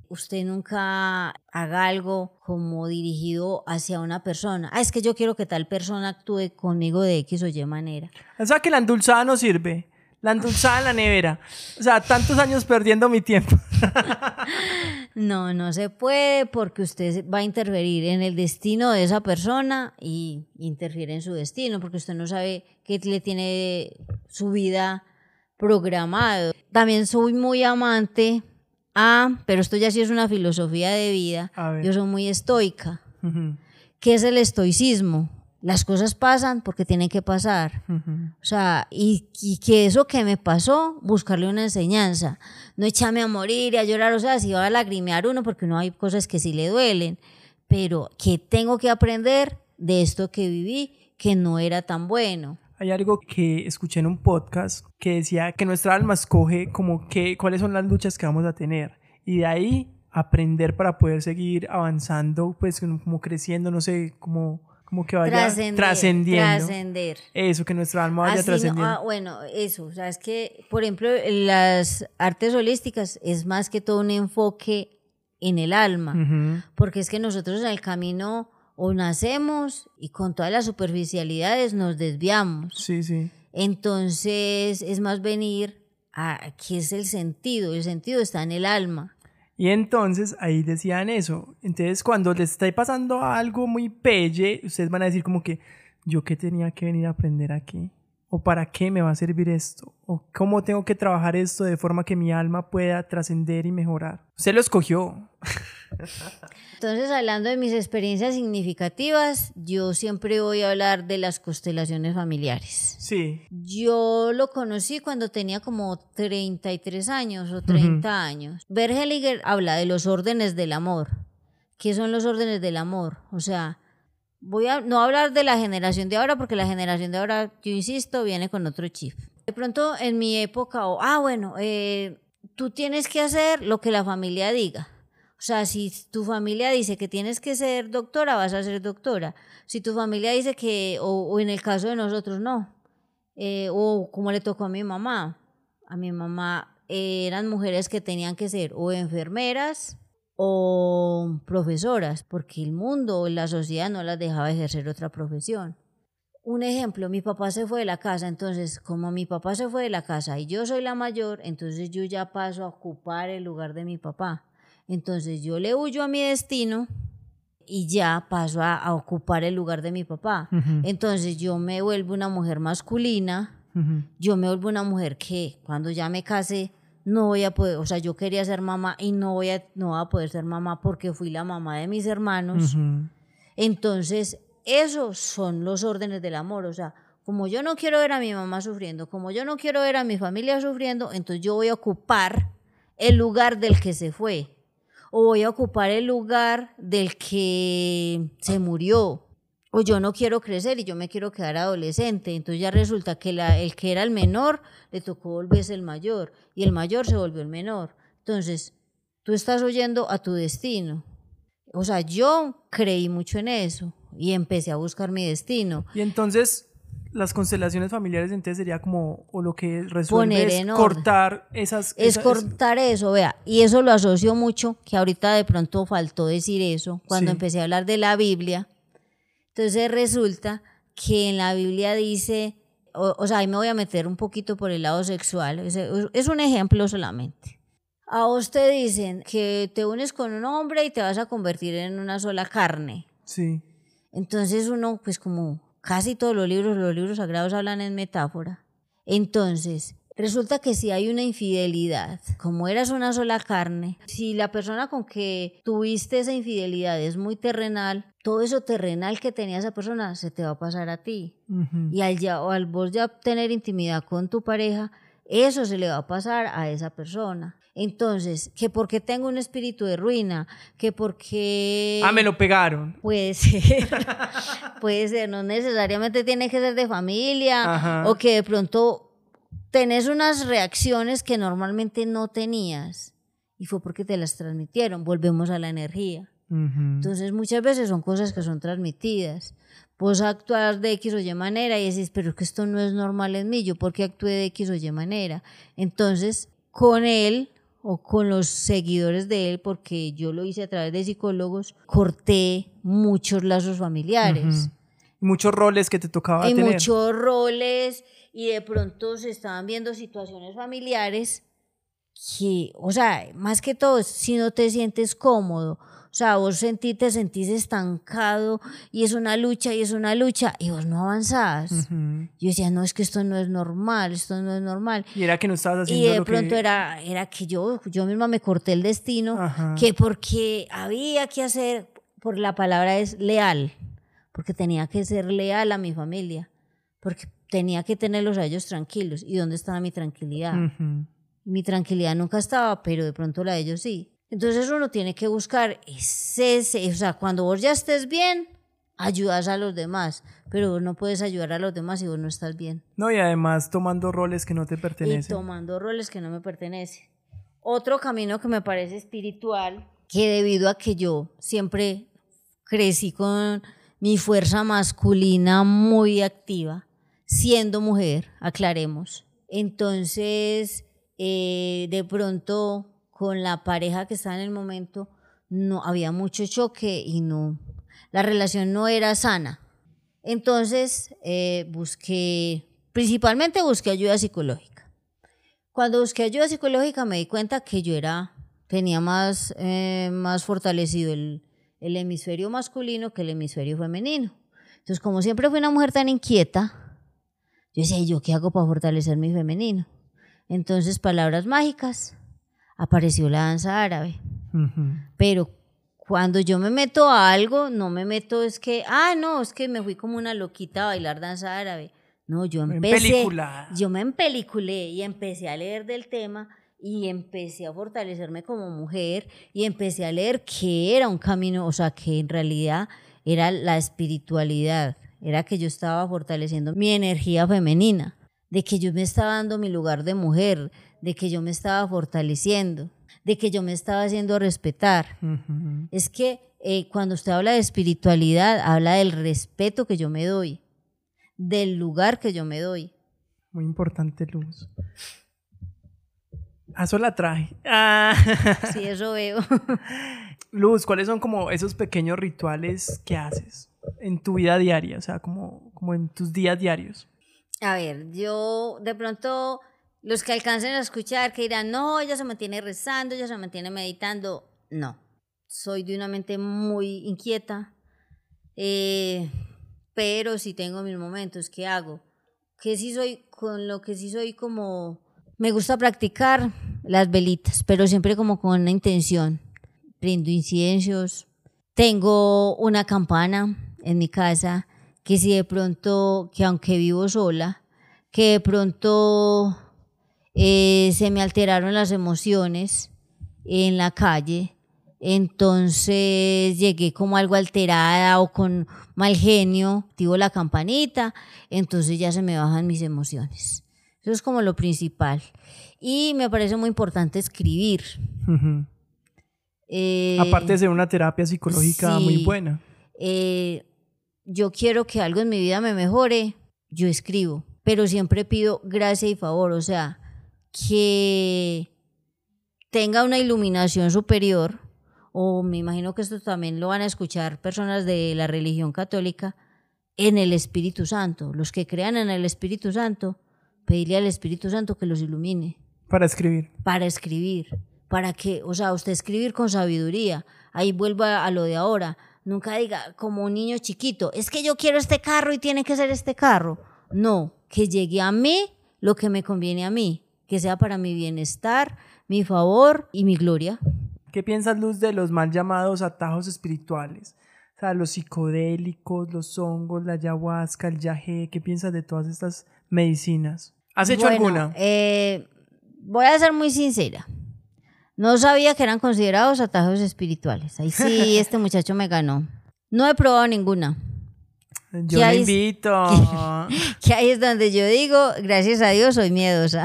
Usted nunca haga algo como dirigido hacia una persona. Ah, es que yo quiero que tal persona actúe conmigo de X o Y manera. O sea, que la endulzada no sirve. La endulzada en la nevera. O sea, tantos años perdiendo mi tiempo. no, no se puede porque usted va a interferir en el destino de esa persona y interfiere en su destino porque usted no sabe qué le tiene su vida programado. También soy muy amante a, pero esto ya sí es una filosofía de vida. Yo soy muy estoica. ¿Qué es el estoicismo? Las cosas pasan porque tienen que pasar. O sea, y, que eso que me pasó, buscarle una enseñanza. No echarme a morir y a llorar, o sea, si va a lagrimear uno porque no hay cosas que sí le duelen, pero que tengo que aprender de esto que viví que no era tan bueno. Hay algo que escuché en un podcast que decía que nuestra alma escoge como que cuáles son las luchas que vamos a tener y de ahí aprender para poder seguir avanzando, pues como creciendo, no sé, como como que vaya trascendiendo. Trascender. Eso, que nuestra alma vaya trascendiendo. ah, bueno, eso, o sea, es que, por ejemplo, las artes holísticas es más que todo un enfoque en el alma, porque es que nosotros en el camino o nacemos y con todas las superficialidades nos desviamos. Sí, sí. Entonces es más venir a qué es el sentido, el sentido está en el alma. Y entonces ahí decían eso. Entonces cuando les está pasando algo muy pelle, ustedes van a decir como que yo qué tenía que venir a aprender aquí. ¿O para qué me va a servir esto? ¿O cómo tengo que trabajar esto de forma que mi alma pueda trascender y mejorar? Usted lo escogió. Entonces, hablando de mis experiencias significativas, yo siempre voy a hablar de las constelaciones familiares. Sí. Yo lo conocí cuando tenía como 33 años o 30 años. Bergeliger habla de los órdenes del amor. ¿Qué son los órdenes del amor? O sea, voy a no hablar de la generación de ahora porque la generación de ahora, yo insisto, viene con otro chip. De pronto, en mi época, o, ah, bueno, eh, tú tienes que hacer lo que la familia diga o sea, si tu familia dice que tienes que ser doctora, vas a ser doctora. Si tu familia dice que, o, en el caso de nosotros, no. Eh, o como le tocó a mi mamá. A mi mamá eh, eran mujeres que tenían que ser o enfermeras o profesoras, porque el mundo, la sociedad no las dejaba ejercer otra profesión. Un ejemplo, mi papá se fue de la casa, entonces como mi papá se fue de la casa y yo soy la mayor, entonces yo ya paso a ocupar el lugar de mi papá. Entonces yo le huyo a mi destino y ya paso a, ocupar el lugar de mi papá. Entonces yo me vuelvo una mujer masculina, yo me vuelvo una mujer que cuando ya me case no voy a poder, o sea, yo quería ser mamá y no voy a, no voy a poder ser mamá porque fui la mamá de mis hermanos. Entonces, esos son los órdenes del amor, o sea, como yo no quiero ver a mi mamá sufriendo, como yo no quiero ver a mi familia sufriendo, entonces yo voy a ocupar el lugar del que se fue o voy a ocupar el lugar del que se murió, o yo no quiero crecer y yo me quiero quedar adolescente. Entonces ya resulta que el que era el menor le tocó volverse el mayor y el mayor se volvió el menor. Entonces, tú estás oyendo a tu destino. O sea, yo creí mucho en eso y empecé a buscar mi destino. Y entonces, las constelaciones familiares entonces sería como, o lo que resuelve es cortar esas... Es cortar eso, vea, y eso lo asocio mucho, que ahorita de pronto faltó decir eso, cuando empecé a hablar de la Biblia. Entonces resulta que en la Biblia dice, o, sea, ahí me voy a meter un poquito por el lado sexual, es, es un ejemplo solamente. A vos te dicen que te unes con un hombre y te vas a convertir en una sola carne. Sí. Entonces uno, pues como, casi todos los libros, los libros sagrados hablan en metáfora. Entonces, resulta que si hay una infidelidad, como eras una sola carne, si la persona con que tuviste esa infidelidad es muy terrenal, todo eso terrenal que tenía esa persona se te va a pasar a ti. Y al, ya, o al vos ya tener intimidad con tu pareja, eso se le va a pasar a esa persona. Entonces, que porque tengo un espíritu de ruina, que porque... Ah, me lo pegaron. Puede ser, puede ser, no necesariamente tiene que ser de familia o que de pronto tenés unas reacciones que normalmente no tenías y fue porque te las transmitieron. Volvemos a la energía. Entonces, muchas veces son cosas que son transmitidas. Vos actuar de X o Y manera y decís, pero es que esto no es normal en mí, yo porque actué de X o Y manera. Entonces, con él o con los seguidores de él, porque yo lo hice a través de psicólogos, corté muchos lazos familiares. Muchos roles que te tocaba y tener. Muchos roles y de pronto se estaban viendo situaciones familiares que, o sea, más que todo, si no te sientes cómodo sea, vos sentí, te sentís estancado y es una lucha y es una lucha y vos no avanzás. Yo decía, no, es que esto no es normal, esto no es normal. Y era que no estabas haciendo Y de pronto era, era que yo, yo misma me corté el destino, que porque había que hacer, por la palabra es leal, porque tenía que ser leal a mi familia, porque tenía que tenerlos a ellos tranquilos. ¿Y dónde estaba mi tranquilidad? Mi tranquilidad nunca estaba, pero de pronto la de ellos sí. Entonces uno tiene que buscar ese, o sea, cuando vos ya estés bien, ayudas a los demás, pero no puedes ayudar a los demás si vos no estás bien. No, y además tomando roles que no te pertenecen. Y tomando roles que no me pertenecen. Otro camino que me parece espiritual, que debido a que yo siempre crecí con mi fuerza masculina muy activa, siendo mujer, aclaremos. Entonces, eh, de pronto, con la pareja que estaba en el momento, no había mucho choque y no, la relación no era sana. Entonces, eh, busqué, principalmente busqué ayuda psicológica. Cuando busqué ayuda psicológica me di cuenta que yo era, tenía más, eh, más fortalecido el, el hemisferio masculino que el hemisferio femenino. Entonces, como siempre fui una mujer tan inquieta, yo decía, ¿yo qué hago para fortalecer mi femenino? Entonces, palabras mágicas, apareció la danza árabe. Pero cuando yo me meto a algo, no me meto es que, ah, no, es que me fui como una loquita a bailar danza árabe. No, yo empecé, yo me empeliculé y empecé a leer del tema y empecé a fortalecerme como mujer y empecé a leer que era un camino, o sea, que en realidad era la espiritualidad, era que yo estaba fortaleciendo mi energía femenina, de que yo me estaba dando mi lugar de mujer, de que yo me estaba fortaleciendo, de que yo me estaba haciendo respetar. Es que eh, cuando usted habla de espiritualidad, habla del respeto que yo me doy, del lugar que yo me doy. Muy importante, Luz. Ah, eso la traje. Ah. Sí, eso veo. Luz, ¿cuáles son como esos pequeños rituales que haces en tu vida diaria? O sea, como, como en tus días diarios. A ver, yo de pronto, los que alcancen a escuchar que dirán, no, ella se mantiene rezando, ella se mantiene meditando. No, soy de una mente muy inquieta, eh, pero sí tengo mis momentos. ¿Qué hago? Que sí soy, con lo que sí soy como me gusta practicar las velitas, pero siempre como con una intención. Brindo inciensos. Tengo una campana en mi casa que si de pronto, que aunque vivo sola, que de pronto eh, se me alteraron las emociones en la calle, entonces llegué como algo alterada o con mal genio, activo la campanita, entonces ya se me bajan mis emociones. Eso es como lo principal. Y me parece muy importante escribir. Eh, Aparte de ser una terapia psicológica muy buena. Eh, yo quiero que algo en mi vida me mejore, yo escribo, pero siempre pido gracia y favor, o sea, que tenga una iluminación superior, o me imagino que esto también lo van a escuchar personas de la religión católica, en el Espíritu Santo. Los que crean en el Espíritu Santo pedirle al Espíritu Santo que los ilumine. Para escribir. Para escribir. Para que, o sea, usted escribir con sabiduría. Ahí vuelvo a, lo de ahora. Nunca diga como un niño chiquito, es que yo quiero este carro y tiene que ser este carro. No, que llegue a mí lo que me conviene a mí, que sea para mi bienestar, mi favor y mi gloria. ¿Qué piensas, Luz, de los mal llamados atajos espirituales? O sea, los psicodélicos, los hongos, la ayahuasca, el yagé. ¿Qué piensas de todas estas medicinas? ¿Has hecho alguna? Eh, voy a ser muy sincera. No sabía que eran considerados atajos espirituales. Ahí sí, este muchacho me ganó. No he probado ninguna. Yo le invito. Que, ahí es donde yo digo, gracias a Dios soy miedosa.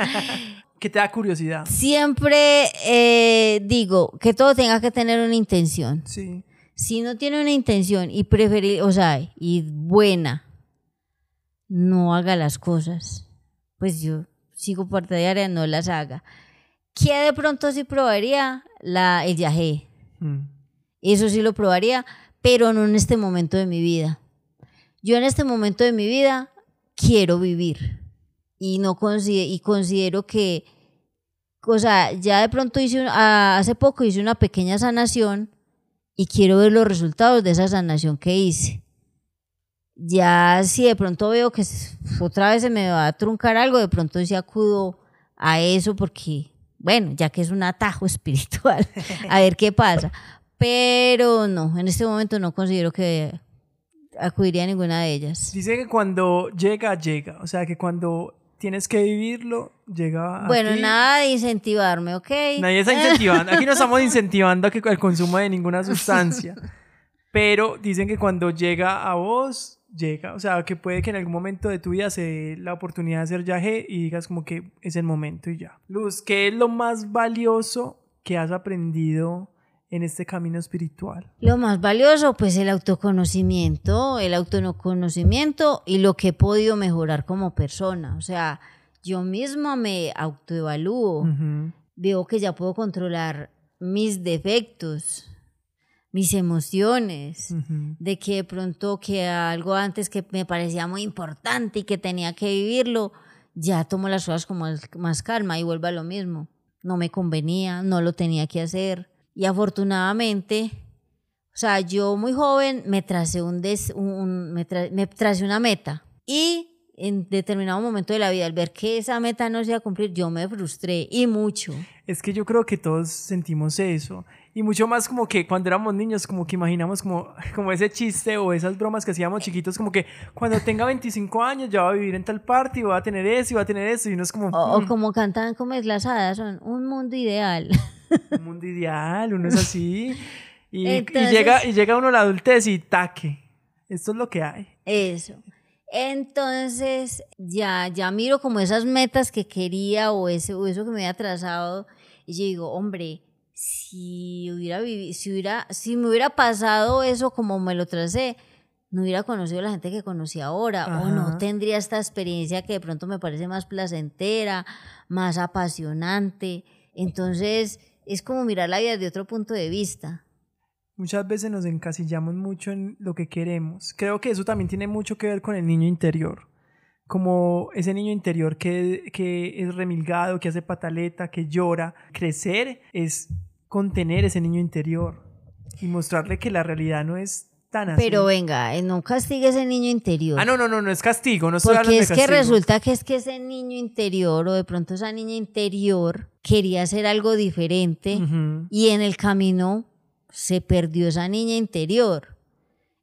¿Qué te da curiosidad? Siempre eh, digo que todo tenga que tener una intención. Sí. Si no tiene una intención y preferir, o sea, y buena, no haga las cosas. Pues yo sigo partidaria, no las haga. ¿Qué de pronto sí probaría? La, el viaje. Mm. Eso sí lo probaría, pero no en este momento de mi vida. Yo en este momento de mi vida quiero vivir y no y considero que, o sea, ya de pronto hice, hace poco hice una pequeña sanación y quiero ver los resultados de esa sanación que hice ya si de pronto veo que otra vez se me va a truncar algo, de pronto sí acudo a eso porque, bueno, ya que es un atajo espiritual, a ver qué pasa. Pero no, en este momento no considero que acudiría a ninguna de ellas. Dice que cuando llega, llega. O sea, que cuando tienes que vivirlo, llega Bueno, nada de incentivarme, ¿ok? Nadie está incentivando. Aquí no estamos incentivando el consumo de ninguna sustancia. Pero dicen que cuando llega a vos, llega. O sea, que puede que en algún momento de tu vida se dé la oportunidad de hacer viaje y digas como que es el momento y ya. Luz, ¿qué es lo más valioso que has aprendido en este camino espiritual? Lo más valioso, pues el autoconocimiento, el autoconocimiento y lo que he podido mejorar como persona. O sea, yo misma me autoevalúo, veo que ya puedo controlar mis defectos, mis emociones, de que de pronto que algo antes que me parecía muy importante y que tenía que vivirlo, ya tomo las cosas con más, calma y vuelvo a lo mismo. No me convenía, no lo tenía que hacer. Y afortunadamente, o sea, yo muy joven me tracé, un, me, me tracé una meta y en determinado momento de la vida, al ver que esa meta no se iba a cumplir, yo me frustré y mucho. Es que yo creo que todos sentimos eso. Y mucho más como que cuando éramos niños, como que imaginamos como, como ese chiste o esas bromas que hacíamos chiquitos, como que cuando tenga 25 años ya va a vivir en tal parte y va a tener eso y va a tener eso. Y uno es como... O, mm". como cantan como es las hadas, son un mundo ideal. Un mundo ideal, uno es así. Y, y, llega, y llega uno a la adultez y taque. Esto es lo que hay. Eso. Entonces ya, ya miro como esas metas que quería o, ese, o eso que me había trazado y yo digo, hombre, si hubiera si hubiera, si me hubiera pasado eso como me lo tracé, no hubiera conocido a la gente que conocí ahora o no tendría esta experiencia que de pronto me parece más placentera, más apasionante. Entonces es como mirar la vida desde otro punto de vista. Muchas veces nos encasillamos mucho en lo que queremos. Creo que eso también tiene mucho que ver con el niño interior. Como ese niño interior que, que es remilgado, que hace pataleta, que llora. Crecer es contener ese niño interior y mostrarle que la realidad no es tan así. Pero venga, eh, no castigue ese niño interior. Ah, no, no, no, no es castigo, no Porque es que resulta que es que ese niño interior o de pronto esa niña interior quería hacer algo diferente y en el camino se perdió esa niña interior.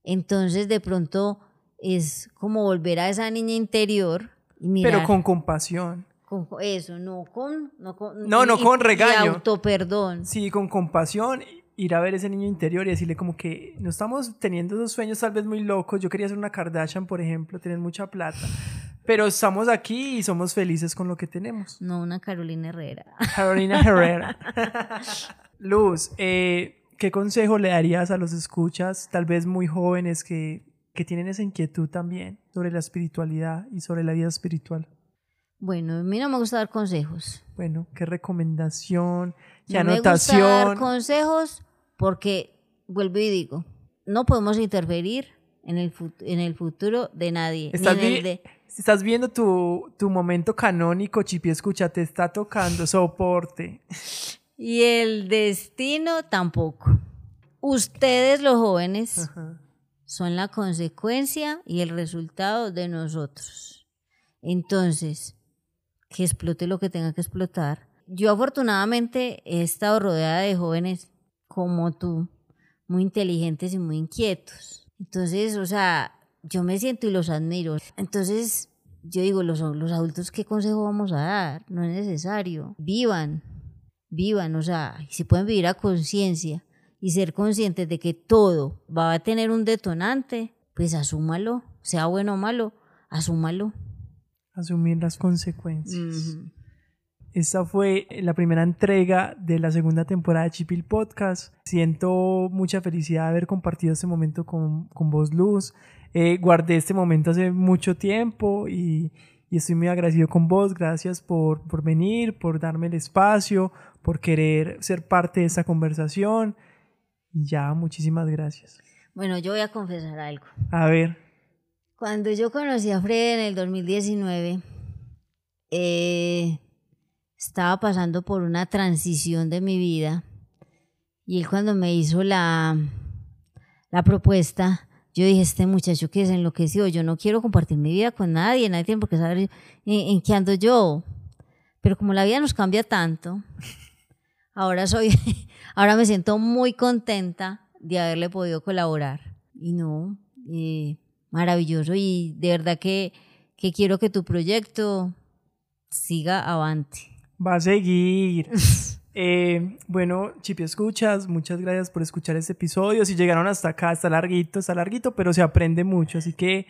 Entonces de pronto es como volver a esa niña interior. Y mirar, Pero con compasión. Con eso, no con... No, con, no, no con regaño. auto perdón. Sí, con compasión ir a ver ese niño interior y decirle como que no estamos teniendo esos sueños tal vez muy locos. Yo quería ser una Kardashian, por ejemplo, tener mucha plata. Pero estamos aquí y somos felices con lo que tenemos. No, una Carolina Herrera. Carolina Herrera. Luz, eh, ¿qué consejo le darías a los escuchas, tal vez muy jóvenes, que, que tienen esa inquietud también sobre la espiritualidad y sobre la vida espiritual? Bueno, a mí no me gusta dar consejos. Bueno, ¿qué recomendación? ¿Qué anotación? Me gusta dar consejos porque, vuelvo y digo, no podemos interferir en el, en el futuro de nadie. ¿Estás, estás viendo tu, tu momento canónico, Chipi, escucha, te está tocando soporte. Y el destino tampoco. Ustedes los jóvenes son la consecuencia y el resultado de nosotros. Entonces, que explote lo que tenga que explotar. Yo afortunadamente he estado rodeada de jóvenes como tú, muy inteligentes y muy inquietos. Entonces, o sea, yo me siento y los admiro. Entonces, yo digo, los, adultos, ¿qué consejo vamos a dar? No es necesario. Vivan, vivan, o sea, si pueden vivir a conciencia y ser conscientes de que todo va a tener un detonante, pues asúmalo, sea bueno o malo, asúmalo. Asumir las consecuencias. Esta fue la primera entrega de la segunda temporada de Chipil Podcast. Siento mucha felicidad de haber compartido este momento con, con vos, Luz. Eh, guardé este momento hace mucho tiempo y, y estoy muy agradecido con vos. Gracias por, por venir, por darme el espacio, por querer ser parte de esta conversación. Ya, muchísimas gracias. Bueno, yo voy a confesar algo. A ver. Cuando yo conocí a Fred en el 2019, eh, estaba pasando por una transición de mi vida. Y él cuando me hizo la, la propuesta, yo dije, este muchacho que es enloquecido, yo no quiero compartir mi vida con nadie, nadie tiene por qué saber en, en qué ando yo. Pero como la vida nos cambia tanto, Ahora soy, ahora me siento muy contenta de haberle podido colaborar. Y no, eh, maravilloso. Y de verdad que, que quiero que tu proyecto siga avante. Va a seguir. Eh, bueno, Chipi Escuchas, muchas gracias por escuchar este episodio. Si llegaron hasta acá, está larguito, está larguito, pero se aprende mucho. Así que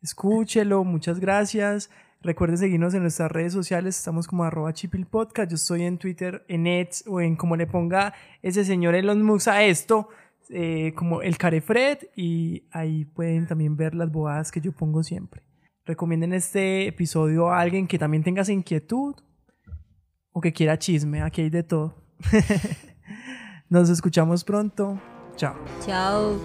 escúchelo, muchas gracias. Recuerden seguirnos en nuestras redes sociales, estamos como arroba chipilpodcast, yo estoy en Twitter, en Eds o en como le ponga ese señor Elon Musk a esto, eh, como el Carefred y ahí pueden también ver las bobadas que yo pongo siempre. Recomienden este episodio a alguien que también tenga esa inquietud o que quiera chisme, aquí hay de todo. Nos escuchamos pronto. Chao. Chao.